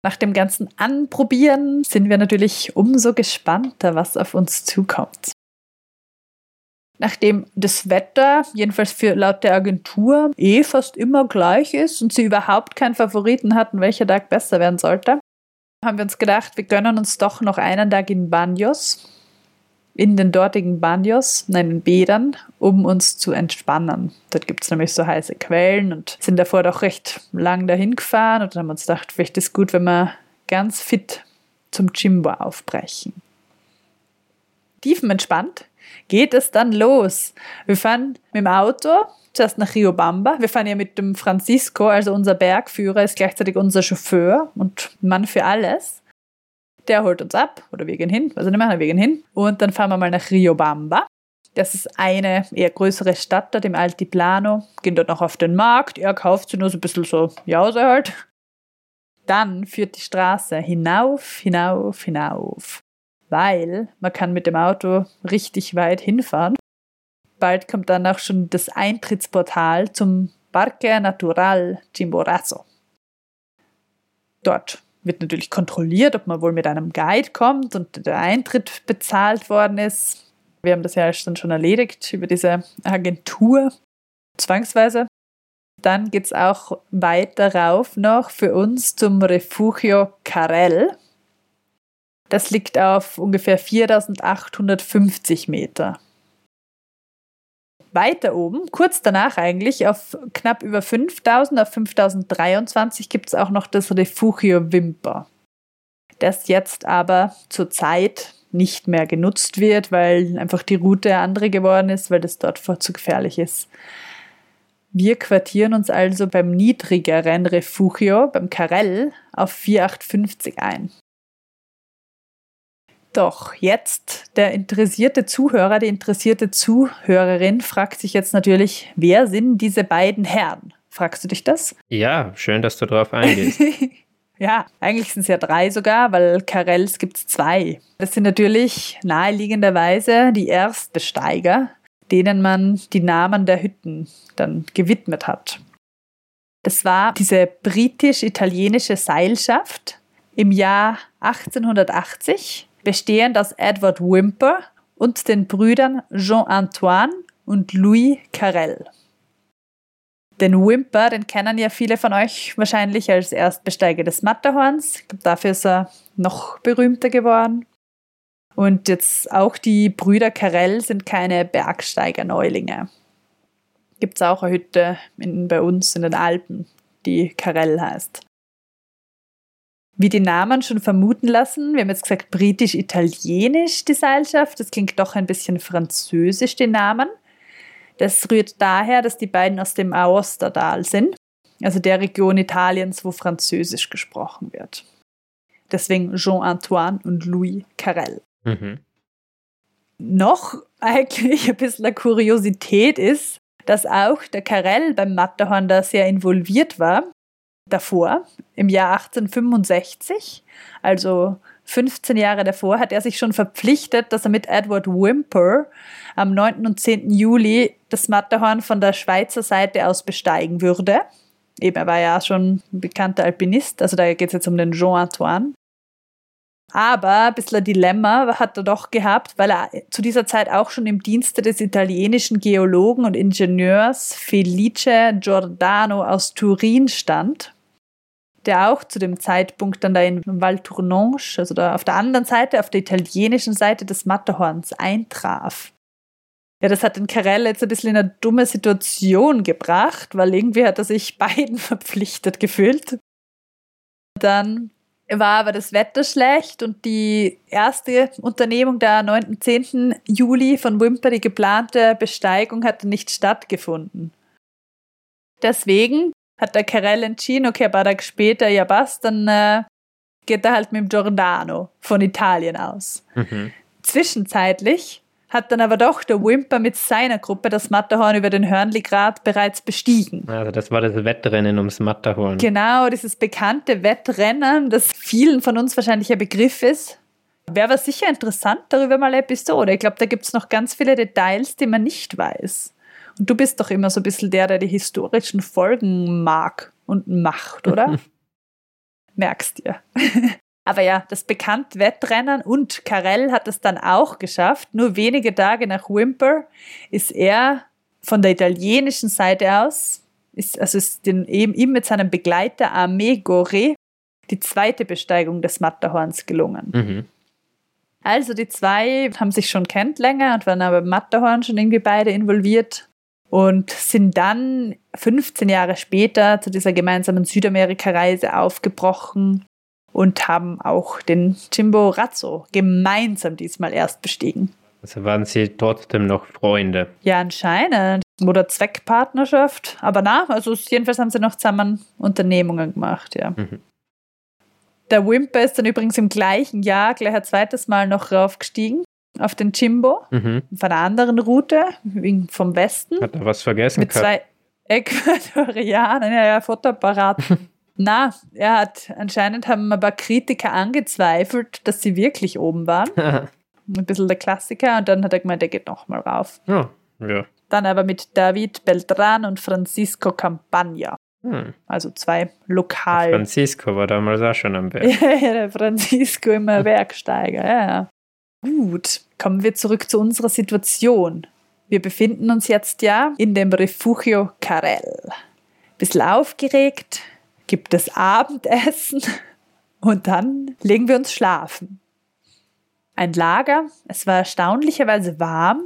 Nach dem ganzen Anprobieren sind wir natürlich umso gespannter, was auf uns zukommt. Nachdem das Wetter, jedenfalls für laut der Agentur, eh fast immer gleich ist und sie überhaupt keinen Favoriten hatten, welcher Tag besser werden sollte, haben wir uns gedacht, wir gönnen uns doch noch einen Tag in Banyos, in den dortigen Banyos, nein, Bädern, um uns zu entspannen. Dort gibt es nämlich so heiße Quellen und sind davor doch recht lang dahin gefahren und haben uns gedacht, vielleicht ist es gut, wenn wir ganz fit zum Jimbo aufbrechen. Tiefenentspannt geht es dann los. Wir fahren mit dem Auto zuerst nach Riobamba. Wir fahren ja mit dem Francisco, also unser Bergführer, ist gleichzeitig unser Chauffeur und Mann für alles der holt uns ab oder wir gehen hin, also nicht mehr, wir gehen hin und dann fahren wir mal nach Riobamba. Das ist eine eher größere Stadt dort im Altiplano, gehen dort noch auf den Markt, er kauft sie nur so ein bisschen so Jause halt. Dann führt die Straße hinauf, hinauf, hinauf, weil man kann mit dem Auto richtig weit hinfahren. Bald kommt dann auch schon das Eintrittsportal zum Parque Natural Chimborazo. Dort wird natürlich kontrolliert, ob man wohl mit einem Guide kommt und der Eintritt bezahlt worden ist. Wir haben das ja dann schon erledigt über diese Agentur, zwangsweise. Dann geht es auch weiter rauf noch für uns zum Refugio Carell. Das liegt auf ungefähr 4850 Meter weiter oben, kurz danach eigentlich, auf knapp über 5000, auf 5023 gibt es auch noch das Refugio Wimper, das jetzt aber zurzeit nicht mehr genutzt wird, weil einfach die Route andere geworden ist, weil das dort zu gefährlich ist. Wir quartieren uns also beim niedrigeren Refugio, beim Karell, auf 4850 ein. Doch jetzt der interessierte Zuhörer, die interessierte Zuhörerin fragt sich jetzt natürlich, wer sind diese beiden Herren? Fragst du dich das? Ja, schön, dass du darauf eingehst. ja, eigentlich sind es ja drei sogar, weil Karels gibt es zwei. Das sind natürlich naheliegenderweise die Erstbesteiger, denen man die Namen der Hütten dann gewidmet hat. Das war diese britisch-italienische Seilschaft, im Jahr 1880, bestehend aus Edward Wimper und den Brüdern Jean-Antoine und Louis Carrel. Den Wimper, den kennen ja viele von euch wahrscheinlich als Erstbesteiger des Matterhorns. Dafür ist er noch berühmter geworden. Und jetzt auch die Brüder Carrel sind keine Bergsteiger-Neulinge. Gibt es auch eine Hütte in, bei uns in den Alpen, die Carrel heißt. Wie die Namen schon vermuten lassen, wir haben jetzt gesagt britisch-italienisch die Seilschaft, das klingt doch ein bisschen französisch, die Namen. Das rührt daher, dass die beiden aus dem Aostadal sind, also der Region Italiens, wo Französisch gesprochen wird. Deswegen Jean-Antoine und Louis Carrel. Mhm. Noch eigentlich ein bisschen eine Kuriosität ist, dass auch der Carrel beim Matterhorn da sehr involviert war. Davor, im Jahr 1865, also 15 Jahre davor, hat er sich schon verpflichtet, dass er mit Edward Wimper am 9. und 10. Juli das Matterhorn von der Schweizer Seite aus besteigen würde. Eben, er war ja schon ein bekannter Alpinist, also da geht es jetzt um den Jean Antoine. Aber ein bisschen ein Dilemma hat er doch gehabt, weil er zu dieser Zeit auch schon im Dienste des italienischen Geologen und Ingenieurs Felice Giordano aus Turin stand der auch zu dem Zeitpunkt dann da in Val Tournanche, also da auf der anderen Seite, auf der italienischen Seite des Matterhorns eintraf. Ja, das hat den Carell jetzt ein bisschen in eine dumme Situation gebracht, weil irgendwie hat er sich beiden verpflichtet gefühlt. Dann war aber das Wetter schlecht und die erste Unternehmung der 9. und 10. Juli von Wimper, die geplante Besteigung, hatte nicht stattgefunden. Deswegen hat der Carell entschieden, okay, ein paar Tage später, ja passt, dann äh, geht er halt mit dem Giordano von Italien aus. Mhm. Zwischenzeitlich hat dann aber doch der Wimper mit seiner Gruppe das Matterhorn über den Hörnligrat bereits bestiegen. Also das war das Wettrennen ums Matterhorn. Genau, dieses bekannte Wettrennen, das vielen von uns wahrscheinlich ein Begriff ist. Wäre aber sicher interessant, darüber mal eine Episode. Ich glaube, da gibt es noch ganz viele Details, die man nicht weiß. Und du bist doch immer so ein bisschen der, der die historischen Folgen mag und macht, oder? Merkst dir. Aber ja, das bekannte Wettrennen und Carell hat es dann auch geschafft. Nur wenige Tage nach Wimper ist er von der italienischen Seite aus, ist, also ist den, eben ihm mit seinem Begleiter Armee Gore die zweite Besteigung des Matterhorns gelungen. Mhm. Also die zwei haben sich schon kennt länger und waren aber beim Matterhorn schon irgendwie beide involviert und sind dann 15 Jahre später zu dieser gemeinsamen Südamerika-Reise aufgebrochen und haben auch den Chimborazo gemeinsam diesmal erst bestiegen. Also waren sie trotzdem noch Freunde? Ja, anscheinend. Oder Zweckpartnerschaft. Aber na, also jedenfalls haben sie noch zusammen Unternehmungen gemacht, ja. Mhm. Der Wimper ist dann übrigens im gleichen Jahr gleich ein zweites Mal noch raufgestiegen auf den Jimbo mhm. auf einer anderen Route vom Westen. Hat er was vergessen? Mit zwei Äquatorianern, ja, ja, Fotoapparat. Na, er hat anscheinend haben ein paar Kritiker angezweifelt, dass sie wirklich oben waren. ein bisschen der Klassiker und dann hat er gemeint, er geht nochmal rauf. Ja, ja. Dann aber mit David Beltran und Francisco Campagna. Hm. Also zwei lokal. Francisco war damals auch schon am Berg. ja, der Francisco immer Bergsteiger, ja. Gut, kommen wir zurück zu unserer Situation. Wir befinden uns jetzt ja in dem Refugio Carell. Bisschen aufgeregt, gibt es Abendessen und dann legen wir uns schlafen. Ein Lager, es war erstaunlicherweise warm.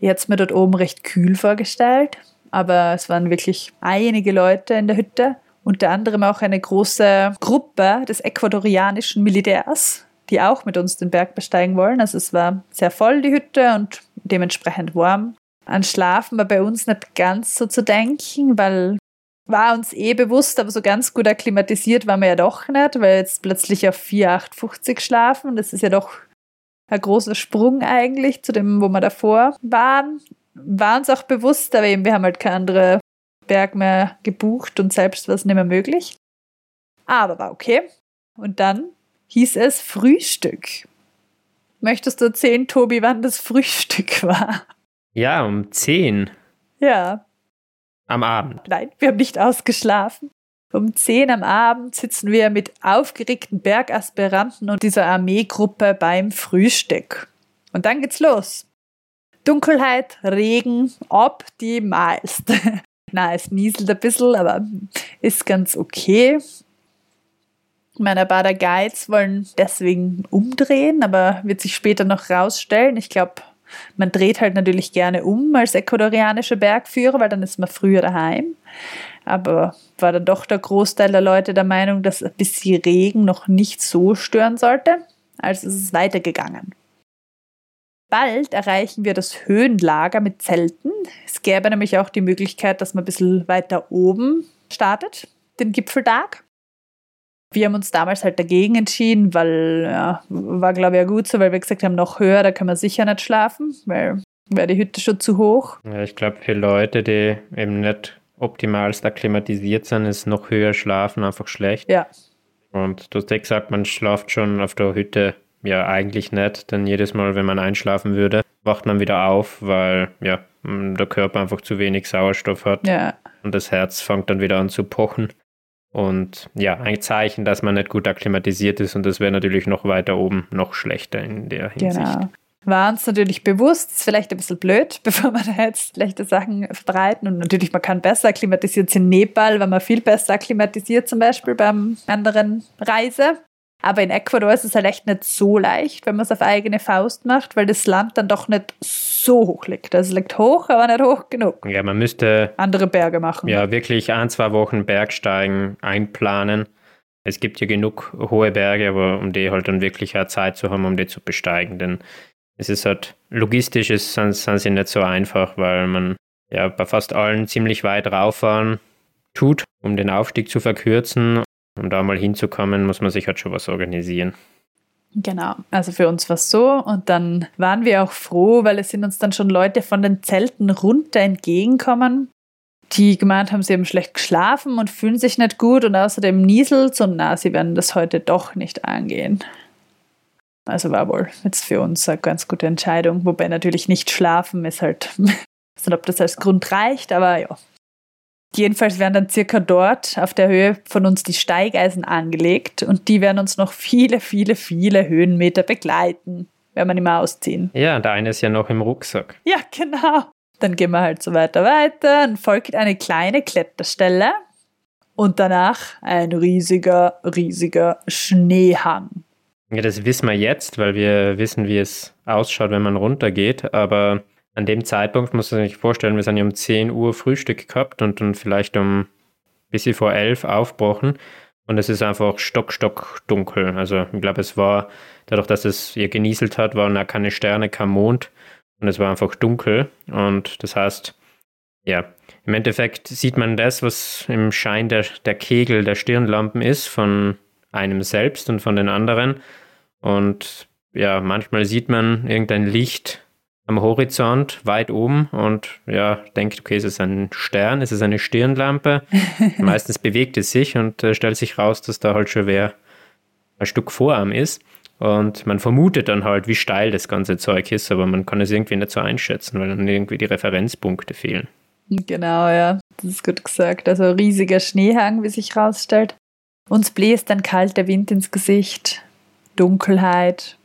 Ich hätte es mir dort oben recht kühl vorgestellt, aber es waren wirklich einige Leute in der Hütte, unter anderem auch eine große Gruppe des ecuadorianischen Militärs, die auch mit uns den Berg besteigen wollen. Also es war sehr voll, die Hütte, und dementsprechend warm. An Schlafen war bei uns nicht ganz so zu denken, weil war uns eh bewusst, aber so ganz gut akklimatisiert waren wir ja doch nicht, weil jetzt plötzlich auf 4,850 schlafen. Das ist ja doch ein großer Sprung eigentlich zu dem, wo wir davor waren. War uns auch bewusst, aber eben wir haben halt keine andere Berg mehr gebucht und selbst war es nicht mehr möglich. Aber war okay. Und dann hieß es Frühstück. Möchtest du erzählen, Tobi, wann das Frühstück war? Ja, um 10. Ja. Am Abend. Nein, wir haben nicht ausgeschlafen. Um 10 am Abend sitzen wir mit aufgeregten Bergaspiranten und dieser Armeegruppe beim Frühstück. Und dann geht's los. Dunkelheit, Regen, optimalst. Na, es nieselt ein bisschen, aber ist ganz okay. Meine Bader Guides wollen deswegen umdrehen, aber wird sich später noch rausstellen. Ich glaube, man dreht halt natürlich gerne um als ecuadorianischer Bergführer, weil dann ist man früher daheim. Aber war dann doch der Großteil der Leute der Meinung, dass ein bisschen Regen noch nicht so stören sollte. Also ist es weitergegangen. Bald erreichen wir das Höhenlager mit Zelten. Es gäbe nämlich auch die Möglichkeit, dass man ein bisschen weiter oben startet, den Gipfeltag. Wir haben uns damals halt dagegen entschieden, weil ja, war glaube ich ja gut so, weil wir gesagt haben, noch höher, da kann man sicher nicht schlafen, weil wäre die Hütte schon zu hoch. Ja, ich glaube, für Leute, die eben nicht optimalst akklimatisiert sind, ist noch höher schlafen einfach schlecht. Ja. Und du hast ja gesagt, man schlaft schon auf der Hütte ja eigentlich nicht, denn jedes Mal, wenn man einschlafen würde, wacht man wieder auf, weil ja, der Körper einfach zu wenig Sauerstoff hat. Ja. Und das Herz fängt dann wieder an zu pochen. Und ja, ein Zeichen, dass man nicht gut akklimatisiert ist und das wäre natürlich noch weiter oben noch schlechter in der Hinsicht. Genau. War uns natürlich bewusst, ist vielleicht ein bisschen blöd, bevor wir da jetzt schlechte Sachen verbreiten. Und natürlich, man kann besser akklimatisiert in Nepal, weil man viel besser akklimatisiert, zum Beispiel beim anderen Reise. Aber in Ecuador ist es halt echt nicht so leicht, wenn man es auf eigene Faust macht, weil das Land dann doch nicht so hoch liegt. Also es liegt hoch, aber nicht hoch genug. Ja, man müsste andere Berge machen. Ja, wirklich ein, zwei Wochen Bergsteigen einplanen. Es gibt ja genug hohe Berge, aber um die halt dann wirklich auch Zeit zu haben, um die zu besteigen. Denn es ist halt logistisch ist, sind, sind sie nicht so einfach, weil man ja bei fast allen ziemlich weit rauffahren tut, um den Aufstieg zu verkürzen um da mal hinzukommen, muss man sich halt schon was organisieren. Genau, also für uns war es so. Und dann waren wir auch froh, weil es sind uns dann schon Leute von den Zelten runter entgegenkommen, die gemeint haben, sie haben schlecht geschlafen und fühlen sich nicht gut. Und außerdem nieselt und na, sie werden das heute doch nicht angehen. Also war wohl jetzt für uns eine ganz gute Entscheidung, wobei natürlich nicht schlafen ist halt, ich weiß nicht, ob das als Grund reicht, aber ja, Jedenfalls werden dann circa dort auf der Höhe von uns die Steigeisen angelegt und die werden uns noch viele, viele, viele Höhenmeter begleiten, wenn wir nicht mehr ausziehen. Ja, der eine ist ja noch im Rucksack. Ja, genau. Dann gehen wir halt so weiter weiter, dann folgt eine kleine Kletterstelle und danach ein riesiger, riesiger Schneehang. Ja, das wissen wir jetzt, weil wir wissen, wie es ausschaut, wenn man runtergeht, aber an dem Zeitpunkt muss man sich vorstellen, wir sind ja um 10 Uhr Frühstück gehabt und dann vielleicht um ein bisschen vor 11 aufbrochen. Und es ist einfach stock, stock dunkel. Also ich glaube, es war, dadurch, dass es hier genieselt hat, waren da keine Sterne, kein Mond. Und es war einfach dunkel. Und das heißt, ja, im Endeffekt sieht man das, was im Schein der, der Kegel der Stirnlampen ist, von einem selbst und von den anderen. Und ja, manchmal sieht man irgendein Licht am Horizont, weit oben und ja, denkt, okay, ist es ein Stern, ist es eine Stirnlampe? Meistens bewegt es sich und äh, stellt sich raus, dass da halt schon wer ein Stück Vorarm ist. Und man vermutet dann halt, wie steil das ganze Zeug ist, aber man kann es irgendwie nicht so einschätzen, weil dann irgendwie die Referenzpunkte fehlen. Genau, ja, das ist gut gesagt. Also riesiger Schneehang, wie sich rausstellt. Uns bläst ein kalter Wind ins Gesicht, Dunkelheit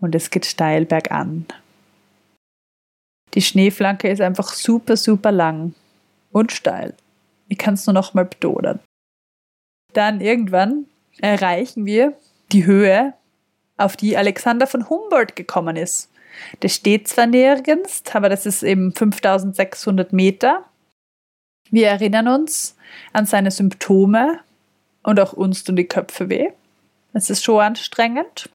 und es geht steil bergan. Die Schneeflanke ist einfach super, super lang und steil. Ich kann es nur noch mal betonen. Dann irgendwann erreichen wir die Höhe, auf die Alexander von Humboldt gekommen ist. Das steht zwar nirgends, aber das ist eben 5600 Meter. Wir erinnern uns an seine Symptome und auch uns tun die Köpfe weh. Es ist schon anstrengend.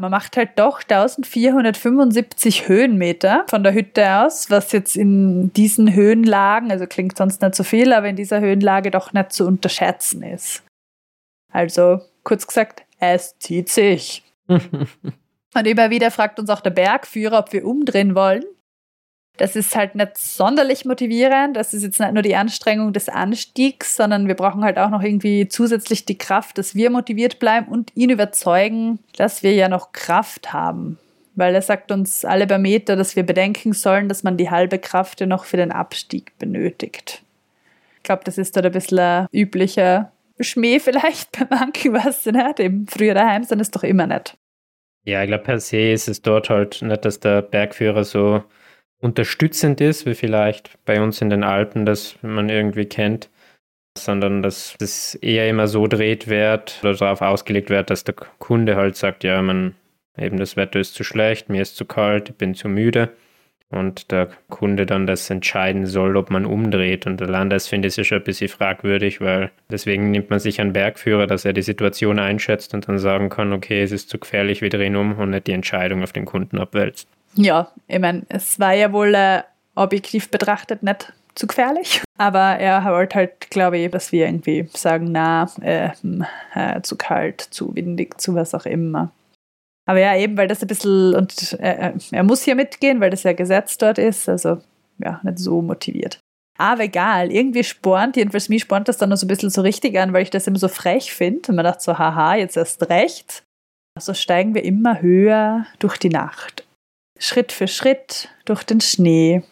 Man macht halt doch 1475 Höhenmeter von der Hütte aus, was jetzt in diesen Höhenlagen, also klingt sonst nicht so viel, aber in dieser Höhenlage doch nicht zu unterschätzen ist. Also, kurz gesagt, es zieht sich. Und immer wieder fragt uns auch der Bergführer, ob wir umdrehen wollen. Das ist halt nicht sonderlich motivierend. Das ist jetzt nicht nur die Anstrengung des Anstiegs, sondern wir brauchen halt auch noch irgendwie zusätzlich die Kraft, dass wir motiviert bleiben und ihn überzeugen, dass wir ja noch Kraft haben. Weil er sagt uns alle bei Meter, dass wir bedenken sollen, dass man die halbe Kraft ja noch für den Abstieg benötigt. Ich glaube, das ist dort ein bisschen ein üblicher Schmäh vielleicht bei manchen, was du nicht, eben früher daheim sind ist doch immer nicht. Ja, ich glaube, per se ist es dort halt nicht, dass der Bergführer so unterstützend ist, wie vielleicht bei uns in den Alpen, das man irgendwie kennt, sondern dass das eher immer so dreht wird oder darauf ausgelegt wird, dass der Kunde halt sagt, ja, man, eben das Wetter ist zu schlecht, mir ist zu kalt, ich bin zu müde und der Kunde dann das entscheiden soll, ob man umdreht. Und allein das finde ich schon ein bisschen fragwürdig, weil deswegen nimmt man sich einen Bergführer, dass er die Situation einschätzt und dann sagen kann, okay, es ist zu gefährlich, wir drehen um und nicht die Entscheidung auf den Kunden abwälzt. Ja, ich meine, es war ja wohl äh, objektiv betrachtet nicht zu gefährlich. Aber er wollte halt, glaube ich, dass wir irgendwie sagen, na, äh, hm, äh, zu kalt, zu windig, zu was auch immer. Aber ja, eben, weil das ein bisschen, und äh, er muss hier mitgehen, weil das ja Gesetz dort ist, also ja, nicht so motiviert. Aber egal, irgendwie spornt, jedenfalls mich spornt das dann noch so ein bisschen so richtig an, weil ich das immer so frech finde. Und man dachte so, haha, jetzt erst recht. So steigen wir immer höher durch die Nacht. Schritt für Schritt durch den Schnee.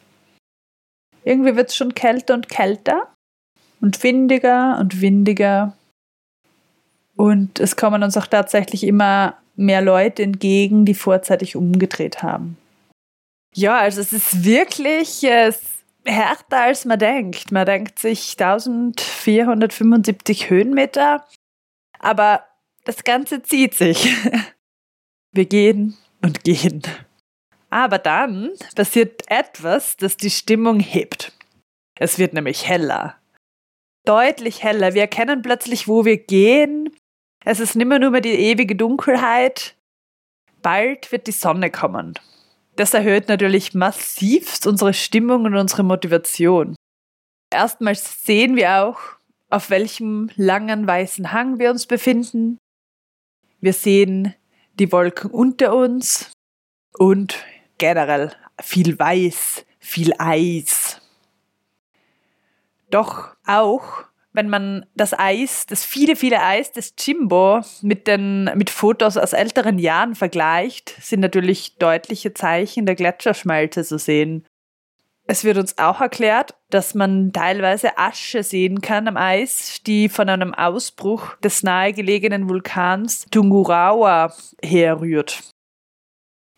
Irgendwie wird es schon kälter und kälter und windiger und windiger. Und es kommen uns auch tatsächlich immer mehr Leute entgegen, die vorzeitig umgedreht haben. Ja, also es ist wirklich äh, härter, als man denkt. Man denkt sich 1475 Höhenmeter, aber das Ganze zieht sich. Wir gehen und gehen. Aber dann passiert etwas, das die Stimmung hebt. Es wird nämlich heller. Deutlich heller. Wir erkennen plötzlich, wo wir gehen. Es ist nimmer nur mehr die ewige Dunkelheit. Bald wird die Sonne kommen. Das erhöht natürlich massivst unsere Stimmung und unsere Motivation. Erstmals sehen wir auch, auf welchem langen weißen Hang wir uns befinden. Wir sehen die Wolken unter uns und generell viel Weiß, viel Eis. Doch auch wenn man das Eis, das viele, viele Eis des Jimbo mit den mit Fotos aus älteren Jahren vergleicht, sind natürlich deutliche Zeichen der Gletscherschmelze zu sehen. Es wird uns auch erklärt, dass man teilweise Asche sehen kann am Eis, die von einem Ausbruch des nahegelegenen Vulkans Tungurawa herrührt.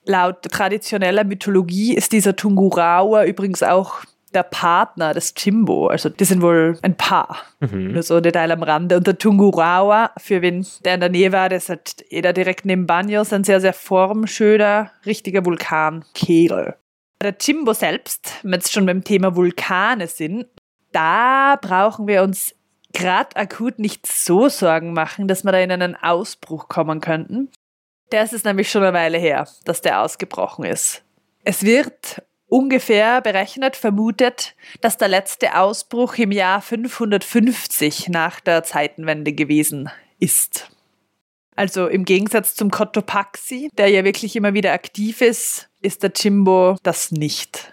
Laut traditioneller Mythologie ist dieser Tungurawa übrigens auch der Partner des Jimbo. Also die sind wohl ein Paar. Mhm. Nur so ein Detail am Rande. Und der Tungurawa, für wen der in der Nähe war, das hat jeder direkt neben Banyos, ein sehr, sehr formschöner, richtiger Vulkankegel. Der Jimbo selbst, wenn wir jetzt schon beim Thema Vulkane sind, da brauchen wir uns gerade akut nicht so Sorgen machen, dass wir da in einen Ausbruch kommen könnten. Der ist nämlich schon eine Weile her, dass der ausgebrochen ist. Es wird ungefähr berechnet, vermutet, dass der letzte Ausbruch im Jahr 550 nach der Zeitenwende gewesen ist. Also im Gegensatz zum Cotopaxi, der ja wirklich immer wieder aktiv ist, ist der Jimbo das nicht.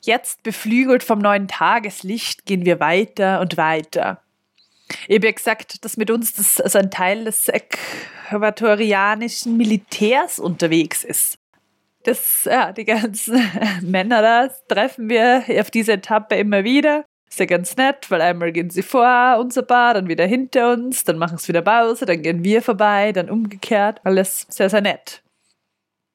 Jetzt beflügelt vom neuen Tageslicht gehen wir weiter und weiter. Habe ja gesagt, dass mit uns das also ein Teil des äquatorianischen Militärs unterwegs ist das, ja, die ganzen Männer da treffen wir auf dieser Etappe immer wieder. Ist ja ganz nett, weil einmal gehen sie vor unser Bar, dann wieder hinter uns, dann machen sie wieder Pause, dann gehen wir vorbei, dann umgekehrt. Alles sehr, sehr nett.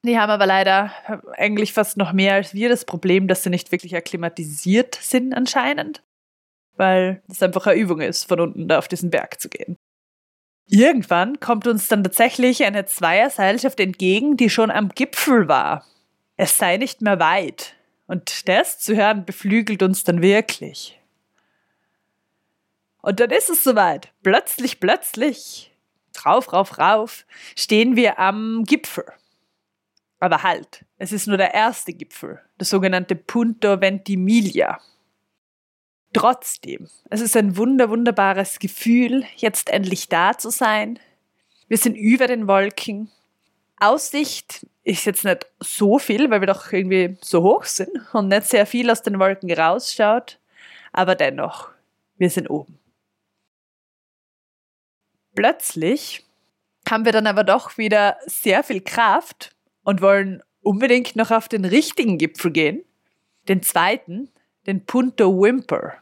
Die haben aber leider eigentlich fast noch mehr als wir das Problem, dass sie nicht wirklich akklimatisiert sind anscheinend, weil es einfach eine Übung ist, von unten da auf diesen Berg zu gehen. Irgendwann kommt uns dann tatsächlich eine Zweierseilschaft entgegen, die schon am Gipfel war. Es sei nicht mehr weit. Und das zu hören beflügelt uns dann wirklich. Und dann ist es soweit. Plötzlich, plötzlich, rauf, rauf, rauf, stehen wir am Gipfel. Aber halt, es ist nur der erste Gipfel, der sogenannte Punto Ventimiglia. Trotzdem, es ist ein wunder, wunderbares Gefühl, jetzt endlich da zu sein. Wir sind über den Wolken. Aussicht ist jetzt nicht so viel, weil wir doch irgendwie so hoch sind und nicht sehr viel aus den Wolken rausschaut. Aber dennoch, wir sind oben. Plötzlich haben wir dann aber doch wieder sehr viel Kraft und wollen unbedingt noch auf den richtigen Gipfel gehen. Den zweiten, den Punto Wimper.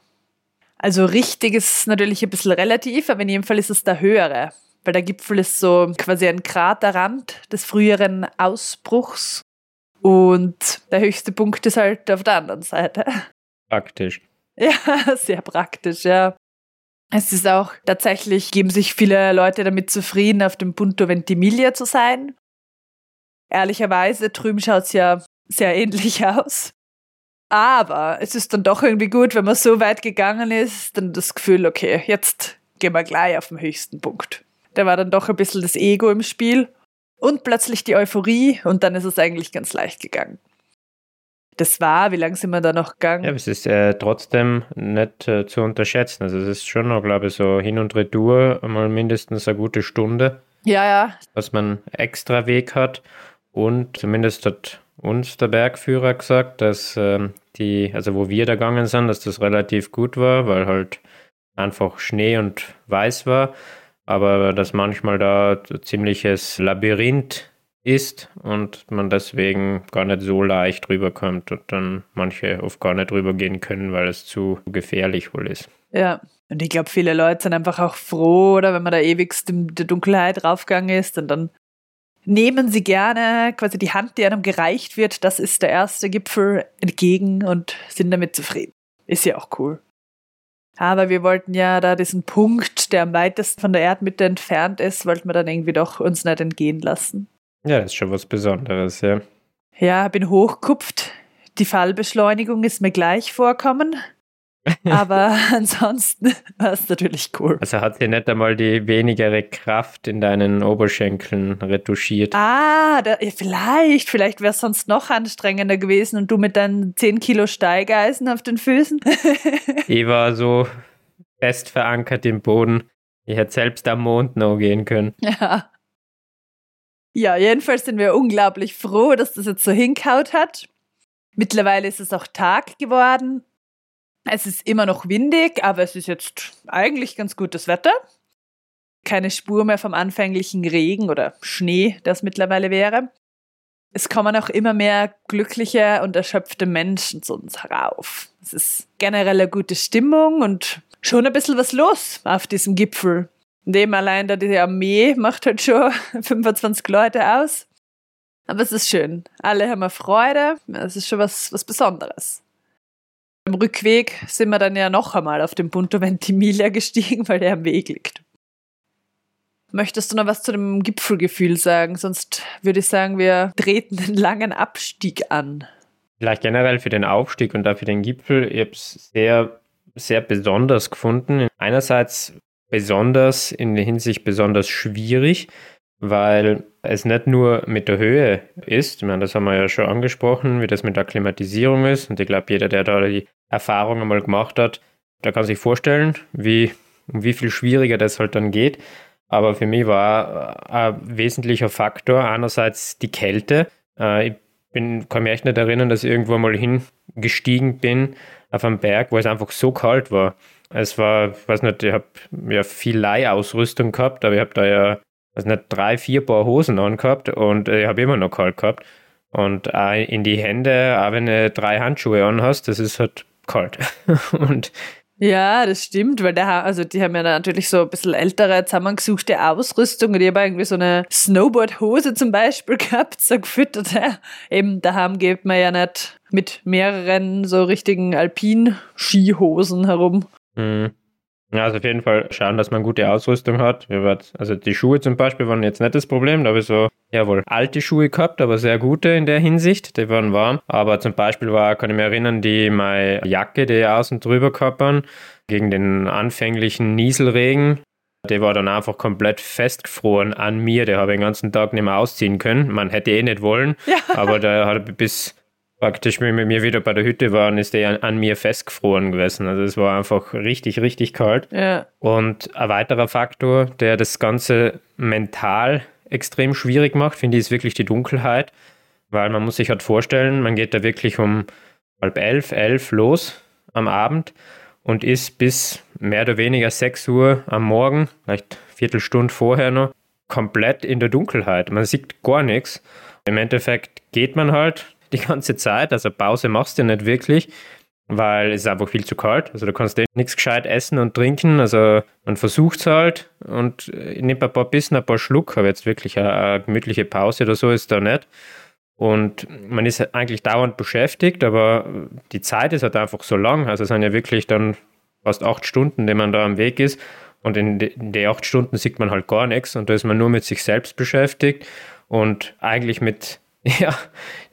Also richtig ist natürlich ein bisschen relativ, aber in jedem Fall ist es der höhere. Weil der Gipfel ist so quasi ein Kraterrand des früheren Ausbruchs. Und der höchste Punkt ist halt auf der anderen Seite. Praktisch. Ja, sehr praktisch, ja. Es ist auch tatsächlich, geben sich viele Leute damit zufrieden, auf dem Punto Ventimiglia zu sein. Ehrlicherweise, drüben schaut es ja sehr ähnlich aus. Aber es ist dann doch irgendwie gut, wenn man so weit gegangen ist, dann das Gefühl, okay, jetzt gehen wir gleich auf den höchsten Punkt. Da war dann doch ein bisschen das Ego im Spiel und plötzlich die Euphorie und dann ist es eigentlich ganz leicht gegangen. Das war, wie lange sind wir da noch gegangen? Ja, es ist äh, trotzdem nicht äh, zu unterschätzen. Also es ist schon noch, glaube ich, so hin und retour mal mindestens eine gute Stunde. Ja, ja. Was man extra Weg hat und zumindest hat uns der Bergführer gesagt, dass ähm, die, also wo wir da gegangen sind, dass das relativ gut war, weil halt einfach Schnee und weiß war, aber dass manchmal da ein ziemliches Labyrinth ist und man deswegen gar nicht so leicht rüberkommt und dann manche oft gar nicht rübergehen können, weil es zu gefährlich wohl ist. Ja, und ich glaube, viele Leute sind einfach auch froh, oder wenn man da ewigst in der Dunkelheit raufgegangen ist und dann nehmen sie gerne quasi die Hand, die einem gereicht wird, das ist der erste Gipfel entgegen und sind damit zufrieden. Ist ja auch cool. Aber wir wollten ja da diesen Punkt, der am weitesten von der Erdmitte entfernt ist, wollten wir dann irgendwie doch uns nicht entgehen lassen. Ja, das ist schon was Besonderes, ja. Ja, bin hochkupft. Die Fallbeschleunigung ist mir gleich vorkommen. Aber ansonsten war es natürlich cool. Also hat sie nicht einmal die wenigere Kraft in deinen Oberschenkeln retuschiert. Ah, da, ja, vielleicht. Vielleicht wäre es sonst noch anstrengender gewesen und du mit deinen 10 Kilo Steigeisen auf den Füßen. ich war so fest verankert im Boden. Ich hätte selbst am Mond noch gehen können. Ja. Ja, jedenfalls sind wir unglaublich froh, dass das jetzt so hinkaut hat. Mittlerweile ist es auch Tag geworden es ist immer noch windig, aber es ist jetzt eigentlich ganz gutes Wetter. Keine Spur mehr vom anfänglichen Regen oder Schnee, das mittlerweile wäre. Es kommen auch immer mehr glückliche und erschöpfte Menschen zu uns herauf. Es ist generell eine gute Stimmung und schon ein bisschen was los auf diesem Gipfel. Dem allein da die Armee macht halt schon 25 Leute aus. Aber es ist schön. Alle haben eine Freude. Es ist schon was, was Besonderes. Am Rückweg sind wir dann ja noch einmal auf dem Punto Ventimiglia gestiegen, weil der am Weg liegt. Möchtest du noch was zu dem Gipfelgefühl sagen? Sonst würde ich sagen, wir treten den langen Abstieg an. Vielleicht generell für den Aufstieg und dafür den Gipfel. Ich habe es sehr, sehr besonders gefunden. Einerseits besonders in der Hinsicht besonders schwierig, weil es nicht nur mit der Höhe ist, ich meine, das haben wir ja schon angesprochen, wie das mit der Akklimatisierung ist. Und ich glaube, jeder, der da die Erfahrung einmal gemacht hat, der kann sich vorstellen, wie, wie viel schwieriger das halt dann geht. Aber für mich war ein wesentlicher Faktor einerseits die Kälte. Äh, ich bin, kann mich echt nicht erinnern, dass ich irgendwo mal hingestiegen bin auf einem Berg, wo es einfach so kalt war. Es war, ich weiß nicht, ich habe ja viel Leihausrüstung gehabt, aber ich habe da ja also nicht drei, vier Paar Hosen angehabt und ich habe immer noch kalt gehabt. Und auch in die Hände, auch wenn du drei Handschuhe anhast, das ist halt kalt. und ja, das stimmt, weil der, also die haben ja natürlich so ein bisschen ältere, zusammengesuchte Ausrüstung und ich habe irgendwie so eine Snowboard-Hose zum Beispiel gehabt, so gefütterte. Eben daheim geht man ja nicht mit mehreren so richtigen Alpin-Skihosen herum. Mhm. Ja, also auf jeden Fall schauen, dass man gute Ausrüstung hat. Also die Schuhe zum Beispiel waren jetzt nicht das Problem. Da habe ich so, jawohl, alte Schuhe gehabt, aber sehr gute in der Hinsicht. Die waren warm. Aber zum Beispiel war, kann ich mich erinnern, die meine Jacke, die außen drüber gehabt haben, gegen den anfänglichen Nieselregen. Die war dann einfach komplett festgefroren an mir. Der habe ich den ganzen Tag nicht mehr ausziehen können. Man hätte eh nicht wollen. Ja. Aber da hat bis praktisch mit mir wieder bei der Hütte waren, ist der an mir festgefroren gewesen. Also es war einfach richtig, richtig kalt. Ja. Und ein weiterer Faktor, der das Ganze mental extrem schwierig macht, finde ich, ist wirklich die Dunkelheit. Weil man muss sich halt vorstellen, man geht da wirklich um halb elf, elf los am Abend und ist bis mehr oder weniger sechs Uhr am Morgen, vielleicht Viertelstunde vorher noch, komplett in der Dunkelheit. Man sieht gar nichts. Im Endeffekt geht man halt die ganze Zeit. Also Pause machst du nicht wirklich. weil es ist einfach viel zu kalt. Also du kannst eh nichts gescheit essen und trinken. Also man versucht es halt und nimmt ein paar Bissen, ein paar Schluck, aber jetzt wirklich eine, eine gemütliche Pause oder so ist da nicht. Und man ist eigentlich dauernd beschäftigt, aber die Zeit ist halt einfach so lang. Also es sind ja wirklich dann fast acht Stunden, die man da am Weg ist. Und in, den acht Stunden sieht man halt gar nichts und da ist man nur mit sich selbst beschäftigt und eigentlich mit ja,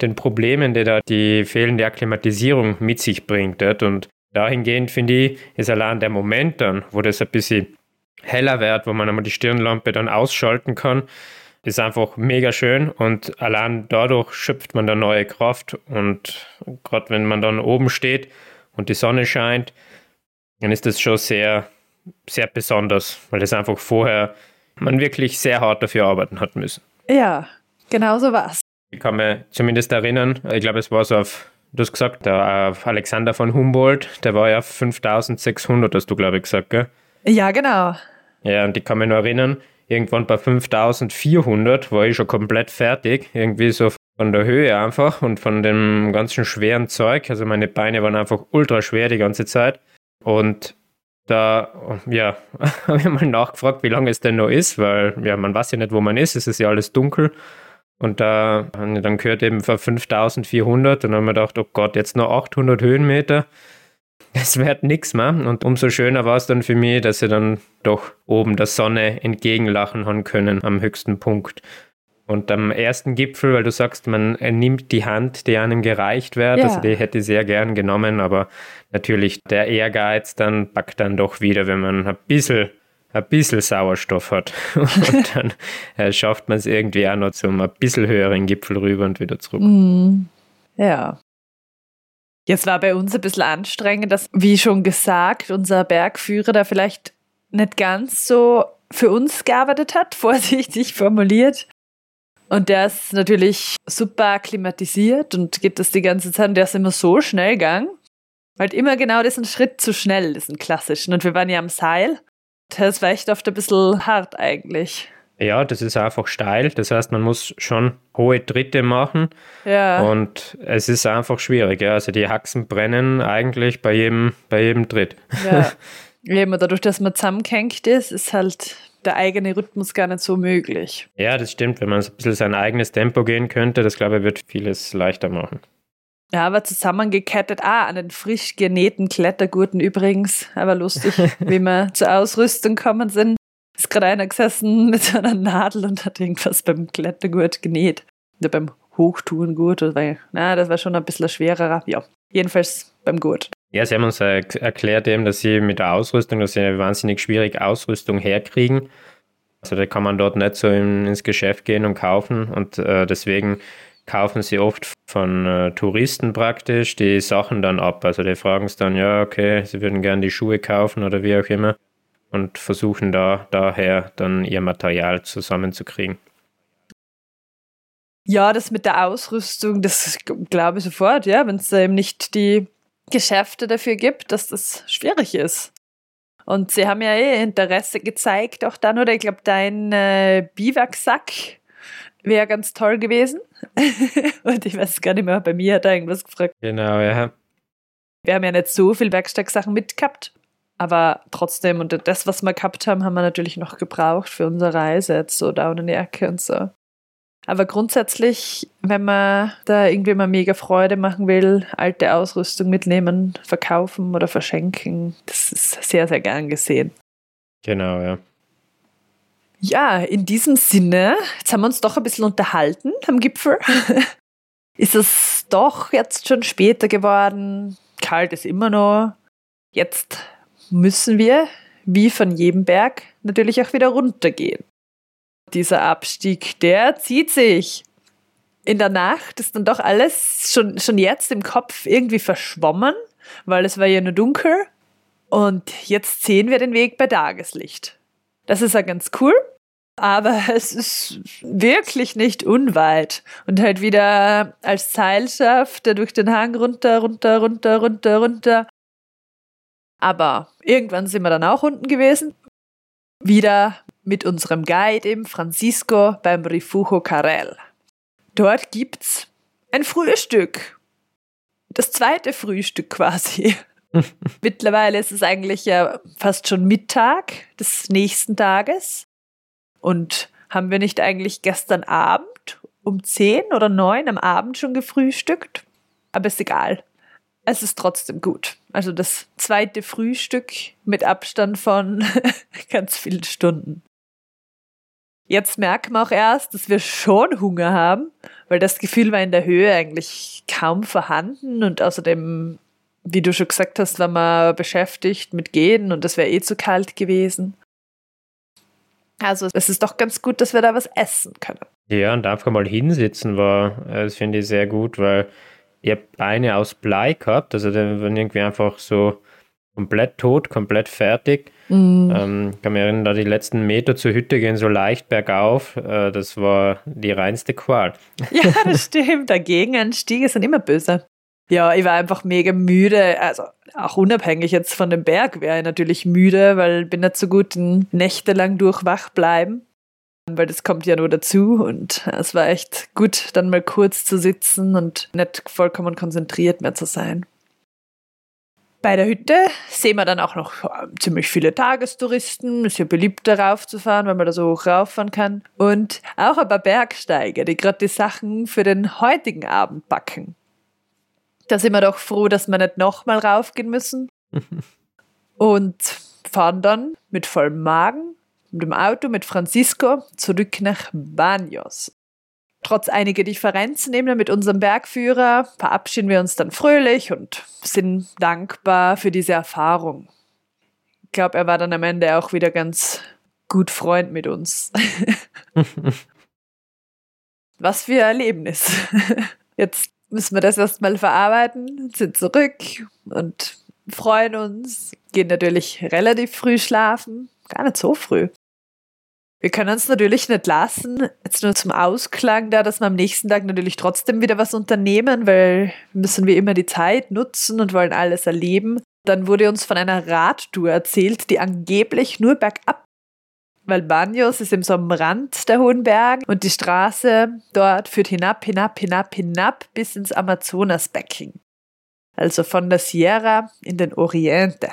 den Problemen, die da die fehlende Akklimatisierung mit sich bringt. Und dahingehend finde ich, ist allein der Moment dann, wo das ein bisschen heller wird, wo man einmal die Stirnlampe dann ausschalten kann, ist einfach mega schön und allein dadurch schöpft man dann neue Kraft und gerade wenn man dann oben steht und die Sonne scheint, dann ist das schon sehr, sehr besonders, weil das einfach vorher man wirklich sehr hart dafür arbeiten hat müssen. Ja, genau so war es. Ich kann mich zumindest erinnern, ich glaube, es war so auf, du hast gesagt, der Alexander von Humboldt, der war ja 5600, hast du, glaube ich, gesagt, gell? Ja, genau. Ja, und ich kann mich nur erinnern, irgendwann bei 5400 war ich schon komplett fertig, irgendwie so von der Höhe einfach und von dem ganzen schweren Zeug. Also meine Beine waren einfach ultra schwer die ganze Zeit. Und da, ja, habe ich mal nachgefragt, wie lange es denn noch ist, weil ja, man weiß ja nicht, wo man ist, es ist ja alles dunkel. Und da haben wir dann gehört eben vor 5400 und dann haben wir gedacht, oh Gott, jetzt noch 800 Höhenmeter. Das wird nichts mehr. Und umso schöner war es dann für mich, dass sie dann doch oben der Sonne entgegenlachen haben können am höchsten Punkt. Und am ersten Gipfel, weil du sagst, man nimmt die Hand, die einem gereicht wird, ja. also die hätte ich sehr gern genommen, aber natürlich der Ehrgeiz dann packt dann doch wieder, wenn man ein bisschen ein bisschen Sauerstoff hat. und dann äh, schafft man es irgendwie auch noch zum ein bisschen höheren Gipfel rüber und wieder zurück. Mm, ja. Jetzt war bei uns ein bisschen anstrengend, dass, wie schon gesagt, unser Bergführer da vielleicht nicht ganz so für uns gearbeitet hat, vorsichtig formuliert. Und der ist natürlich super klimatisiert und geht das die ganze Zeit. Und der ist immer so schnell gegangen. Halt immer genau diesen Schritt zu schnell, diesen klassischen. Und wir waren ja am Seil. Das war echt oft ein bisschen hart eigentlich. Ja, das ist einfach steil. Das heißt, man muss schon hohe Tritte machen. Ja. Und es ist einfach schwierig. Ja. Also die Haxen brennen eigentlich bei jedem, bei jedem Tritt. Ja. Eben, dadurch, dass man zusammengehängt ist, ist halt der eigene Rhythmus gar nicht so möglich. Ja, das stimmt. Wenn man ein bisschen sein eigenes Tempo gehen könnte, das glaube ich, wird vieles leichter machen. Ja, aber zusammengekettet, ah, an den frisch genähten Klettergurten übrigens. Aber lustig, wie wir zur Ausrüstung kommen sind. Ist gerade einer gesessen mit so einer Nadel und hat irgendwas beim Klettergurt genäht. Oder beim Hochtourengurt, weil, na, das war schon ein bisschen schwerer. Ja, jedenfalls beim Gurt. Ja, sie haben uns erklärt eben, dass sie mit der Ausrüstung, dass sie wahnsinnig schwierig Ausrüstung herkriegen. Also da kann man dort nicht so ins Geschäft gehen und kaufen und äh, deswegen kaufen sie oft von äh, Touristen praktisch die Sachen dann ab. Also die fragen es dann, ja, okay, sie würden gerne die Schuhe kaufen oder wie auch immer und versuchen da daher dann ihr Material zusammenzukriegen. Ja, das mit der Ausrüstung, das glaube ich sofort, ja, wenn es eben nicht die Geschäfte dafür gibt, dass das schwierig ist. Und sie haben ja eh Interesse gezeigt, auch dann, oder ich glaube, dein äh, Biwaksack wäre ganz toll gewesen. und ich weiß gar nicht mehr, bei mir hat er irgendwas gefragt. Genau, ja. Wir haben ja nicht so viel Werkstattsachen mitgehabt, aber trotzdem, und das, was wir gehabt haben, haben wir natürlich noch gebraucht für unsere Reise, jetzt so Down in die Ecke und so. Aber grundsätzlich, wenn man da irgendwie mal mega Freude machen will, alte Ausrüstung mitnehmen, verkaufen oder verschenken, das ist sehr, sehr gern gesehen. Genau, ja. Ja, in diesem Sinne, jetzt haben wir uns doch ein bisschen unterhalten am Gipfel. ist es doch jetzt schon später geworden. Kalt ist immer noch. Jetzt müssen wir, wie von jedem Berg, natürlich auch wieder runtergehen. Dieser Abstieg, der zieht sich. In der Nacht ist dann doch alles schon, schon jetzt im Kopf irgendwie verschwommen, weil es war ja nur dunkel. Und jetzt sehen wir den Weg bei Tageslicht. Das ist ja ganz cool. Aber es ist wirklich nicht unweit. Und halt wieder als Seilschaft durch den Hang runter, runter, runter, runter, runter. Aber irgendwann sind wir dann auch unten gewesen. Wieder mit unserem Guide eben Francisco beim Rifugio Carel. Dort gibt's ein Frühstück. das zweite Frühstück quasi. Mittlerweile ist es eigentlich ja fast schon Mittag des nächsten Tages. Und haben wir nicht eigentlich gestern Abend um 10 oder 9 am Abend schon gefrühstückt? Aber ist egal. Es ist trotzdem gut. Also das zweite Frühstück mit Abstand von ganz vielen Stunden. Jetzt merken wir auch erst, dass wir schon Hunger haben, weil das Gefühl war in der Höhe eigentlich kaum vorhanden und außerdem, wie du schon gesagt hast, war man beschäftigt mit Gehen und es wäre eh zu kalt gewesen. Also es ist doch ganz gut, dass wir da was essen können. Ja, und einfach mal hinsitzen war, das finde ich sehr gut, weil ihr Beine aus Blei gehabt, also die waren irgendwie einfach so komplett tot, komplett fertig. Mhm. Ähm, kann mich erinnern, da die letzten Meter zur Hütte gehen so leicht bergauf. Äh, das war die reinste Qual. Ja, das stimmt. Der Gegenanstiege sind immer böse. Ja, ich war einfach mega müde. Also auch unabhängig jetzt von dem Berg wäre ich natürlich müde, weil ich bin nicht so gut nächtelang durchwach bleiben. Weil das kommt ja nur dazu und es war echt gut, dann mal kurz zu sitzen und nicht vollkommen konzentriert mehr zu sein. Bei der Hütte sehen wir dann auch noch äh, ziemlich viele Tagestouristen. Ist ja beliebt, darauf zu fahren, weil man da so hoch rauffahren kann. Und auch ein paar Bergsteiger, die gerade die Sachen für den heutigen Abend backen. Da sind wir doch froh, dass wir nicht nochmal raufgehen müssen. Und fahren dann mit vollem Magen mit dem Auto mit Francisco zurück nach Banos. Trotz einiger Differenzen eben mit unserem Bergführer verabschieden wir uns dann fröhlich und sind dankbar für diese Erfahrung. Ich glaube, er war dann am Ende auch wieder ganz gut Freund mit uns. Was für ein Erlebnis. Jetzt müssen wir das erstmal verarbeiten, sind zurück und freuen uns, gehen natürlich relativ früh schlafen, gar nicht so früh. Wir können uns natürlich nicht lassen, jetzt nur zum Ausklang da, dass wir am nächsten Tag natürlich trotzdem wieder was unternehmen, weil wir müssen wie immer die Zeit nutzen und wollen alles erleben. Dann wurde uns von einer Radtour erzählt, die angeblich nur bergab, weil Banyos ist eben so am Rand der hohen Berge und die Straße dort führt hinab, hinab, hinab, hinab bis ins Amazonasbecken. Also von der Sierra in den Oriente.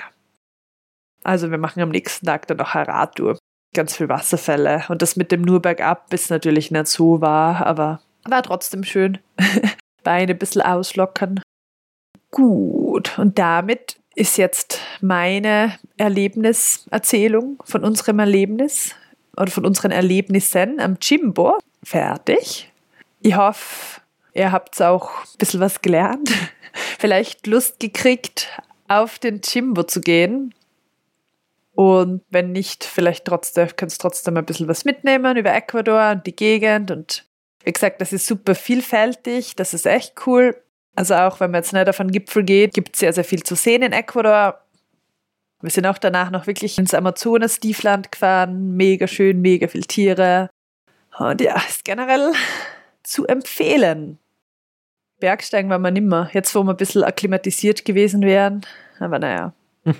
Also wir machen am nächsten Tag dann noch eine Radtour ganz viel Wasserfälle. Und das mit dem nur bergab ist natürlich nicht so wahr, aber war trotzdem schön. Beine ein bisschen auslockern. Gut, und damit ist jetzt meine Erlebniserzählung von unserem Erlebnis oder von unseren Erlebnissen am Jimbo fertig. Ich hoffe, ihr habt auch ein bisschen was gelernt, vielleicht Lust gekriegt, auf den Jimbo zu gehen. Und wenn nicht, vielleicht trotzdem, kannst trotzdem ein bisschen was mitnehmen über Ecuador und die Gegend. Und wie gesagt, das ist super vielfältig, das ist echt cool. Also auch wenn man jetzt nicht auf einen Gipfel geht, gibt es sehr, sehr viel zu sehen in Ecuador. Wir sind auch danach noch wirklich ins Amazonas-Tiefland gefahren. Mega schön, mega viel Tiere. Und ja, ist generell zu empfehlen. Bergsteigen war man nimmer. Jetzt, wo wir ein bisschen akklimatisiert gewesen wären. Aber naja.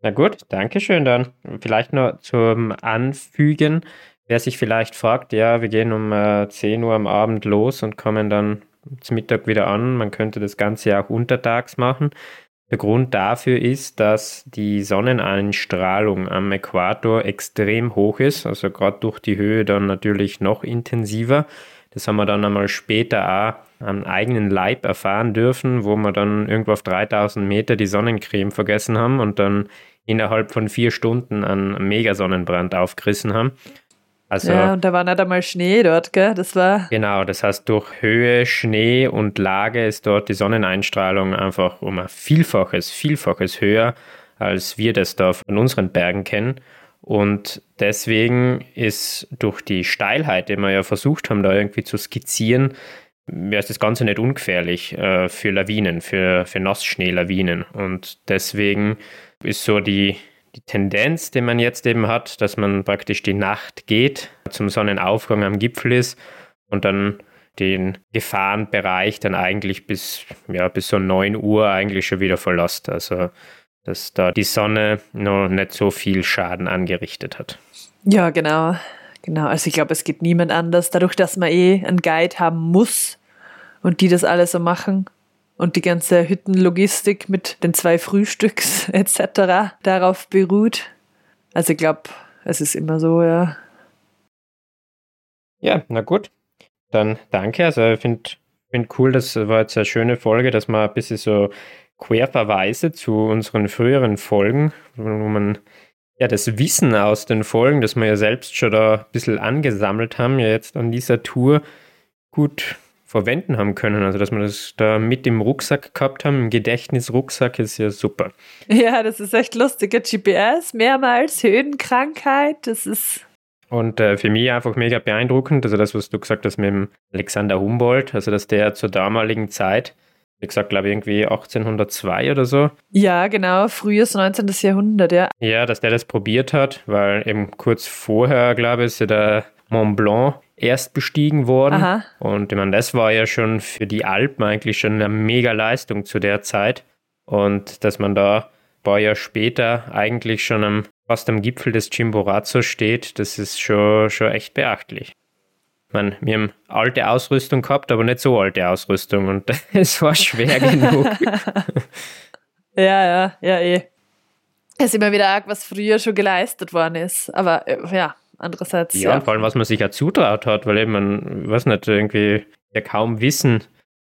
Na gut, danke schön dann. Vielleicht nur zum Anfügen, wer sich vielleicht fragt, ja, wir gehen um äh, 10 Uhr am Abend los und kommen dann zum Mittag wieder an. Man könnte das Ganze ja auch untertags machen. Der Grund dafür ist, dass die Sonneneinstrahlung am Äquator extrem hoch ist, also gerade durch die Höhe dann natürlich noch intensiver. Das haben wir dann einmal später auch am eigenen Leib erfahren dürfen, wo wir dann irgendwo auf 3000 Meter die Sonnencreme vergessen haben und dann innerhalb von vier Stunden einen Megasonnenbrand aufgerissen haben. Also, ja, und da war nicht einmal Schnee dort, gell? Das war. Genau, das heißt, durch Höhe, Schnee und Lage ist dort die Sonneneinstrahlung einfach um ein Vielfaches, Vielfaches höher, als wir das da von unseren Bergen kennen. Und deswegen ist durch die Steilheit, die wir ja versucht haben, da irgendwie zu skizzieren, ist das Ganze nicht ungefährlich äh, für Lawinen, für, für Nassschneelawinen. Und deswegen ist so die, die Tendenz, die man jetzt eben hat, dass man praktisch die Nacht geht, zum Sonnenaufgang am Gipfel ist und dann den Gefahrenbereich dann eigentlich bis, ja, bis so 9 Uhr eigentlich schon wieder verlässt. Also, dass da die Sonne noch nicht so viel Schaden angerichtet hat. Ja, genau. Genau. Also, ich glaube, es geht niemand anders. Dadurch, dass man eh einen Guide haben muss, und die das alles so machen und die ganze Hüttenlogistik mit den zwei Frühstücks etc. darauf beruht. Also ich glaube, es ist immer so, ja. Ja, na gut. Dann danke. Also ich finde find cool, das war jetzt eine schöne Folge, dass man ein bisschen so Querverweise zu unseren früheren Folgen, wo man ja das Wissen aus den Folgen, das wir ja selbst schon da ein bisschen angesammelt haben, ja jetzt an dieser Tour gut verwenden haben können. Also, dass wir das da mit im Rucksack gehabt haben, im Gedächtnisrucksack, ist ja super. Ja, das ist echt lustig. GPS, mehrmals Höhenkrankheit, das ist. Und äh, für mich einfach mega beeindruckend, also das, was du gesagt hast mit dem Alexander Humboldt, also dass der zur damaligen Zeit, wie gesagt, glaube ich, irgendwie 1802 oder so. Ja, genau, frühes 19. Jahrhundert, ja. Ja, dass der das probiert hat, weil eben kurz vorher, glaube ich, ist ja der Mont Blanc erst bestiegen worden. Aha. Und ich meine, das war ja schon für die Alpen eigentlich schon eine mega Leistung zu der Zeit. Und dass man da ein paar Jahre später eigentlich schon am, fast am Gipfel des Chimborazo steht, das ist schon, schon echt beachtlich. Ich meine, wir haben alte Ausrüstung gehabt, aber nicht so alte Ausrüstung und es war schwer genug. ja, ja, ja, eh. Es ist immer wieder arg, was früher schon geleistet worden ist. Aber äh, ja, andererseits. Ja, ja. vor allem, was man sich ja zutraut hat, weil eben man, weiß nicht, irgendwie ja kaum Wissen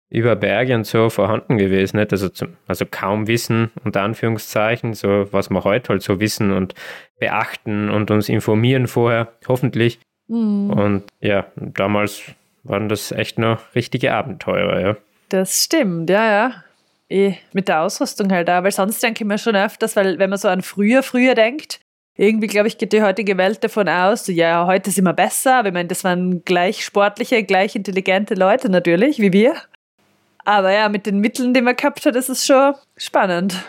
über Berge und so vorhanden gewesen. Nicht? Also, zum, also kaum Wissen, unter Anführungszeichen, so was wir heute halt so wissen und beachten und uns informieren vorher, hoffentlich. Mhm. Und ja, damals waren das echt noch richtige Abenteurer, ja. Das stimmt, ja, ja. Eh, mit der Ausrüstung halt da, weil sonst denke ich mir schon öfters, weil wenn man so an früher, früher denkt, irgendwie, glaube ich, geht die heutige Welt davon aus, so, ja, heute sind wir besser. Aber ich meine, das waren gleich sportliche, gleich intelligente Leute natürlich, wie wir. Aber ja, mit den Mitteln, die man gehabt hat, ist es schon spannend.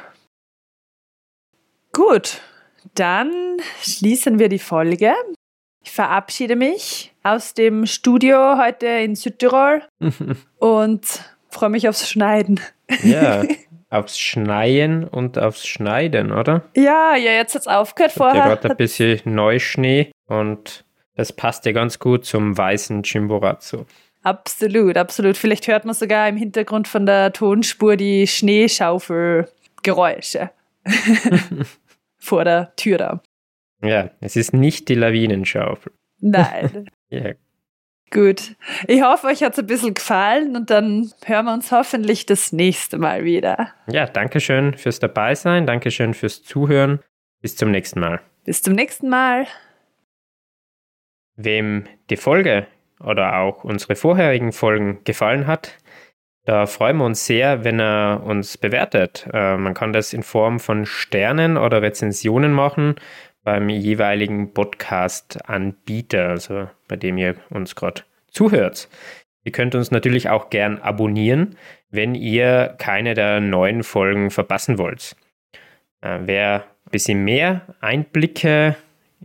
Gut, dann schließen wir die Folge. Ich verabschiede mich aus dem Studio heute in Südtirol und freue mich aufs Schneiden. Ja, aufs Schneien und aufs Schneiden, oder? Ja, ja, jetzt hat es aufgehört vorher. Ja, gerade ein bisschen Neuschnee und das passt ja ganz gut zum weißen Chimborazo. Absolut, absolut. Vielleicht hört man sogar im Hintergrund von der Tonspur die Schneeschaufelgeräusche vor der Tür da. Ja, es ist nicht die Lawinenschaufel. Nein. ja, Gut. Ich hoffe, euch hat es ein bisschen gefallen und dann hören wir uns hoffentlich das nächste Mal wieder. Ja, danke schön fürs Dabeisein, danke schön fürs Zuhören. Bis zum nächsten Mal. Bis zum nächsten Mal. Wem die Folge oder auch unsere vorherigen Folgen gefallen hat, da freuen wir uns sehr, wenn er uns bewertet. Äh, man kann das in Form von Sternen oder Rezensionen machen beim jeweiligen Podcast-Anbieter, also bei dem ihr uns gerade zuhört. Ihr könnt uns natürlich auch gern abonnieren, wenn ihr keine der neuen Folgen verpassen wollt. Äh, wer ein bisschen mehr Einblicke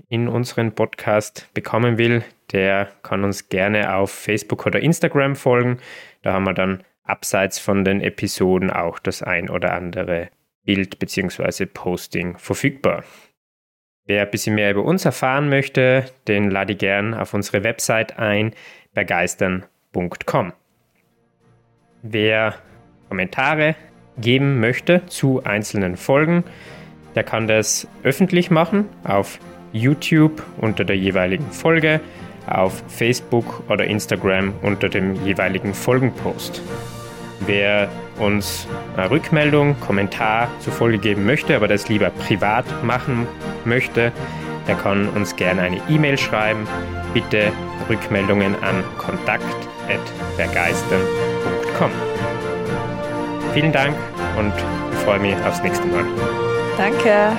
in unseren Podcast bekommen will, der kann uns gerne auf Facebook oder Instagram folgen. Da haben wir dann abseits von den Episoden auch das ein oder andere Bild bzw. Posting verfügbar. Wer ein bisschen mehr über uns erfahren möchte, den lade ich gern auf unsere Website ein, begeistern.com. Wer Kommentare geben möchte zu einzelnen Folgen, der kann das öffentlich machen auf YouTube unter der jeweiligen Folge, auf Facebook oder Instagram unter dem jeweiligen Folgenpost. Wer uns eine Rückmeldung, Kommentar zur Folge geben möchte, aber das lieber privat machen möchte, der kann uns gerne eine E-Mail schreiben. Bitte Rückmeldungen an kontakt.vergeistern.com. Vielen Dank und ich freue mich aufs nächste Mal. Danke.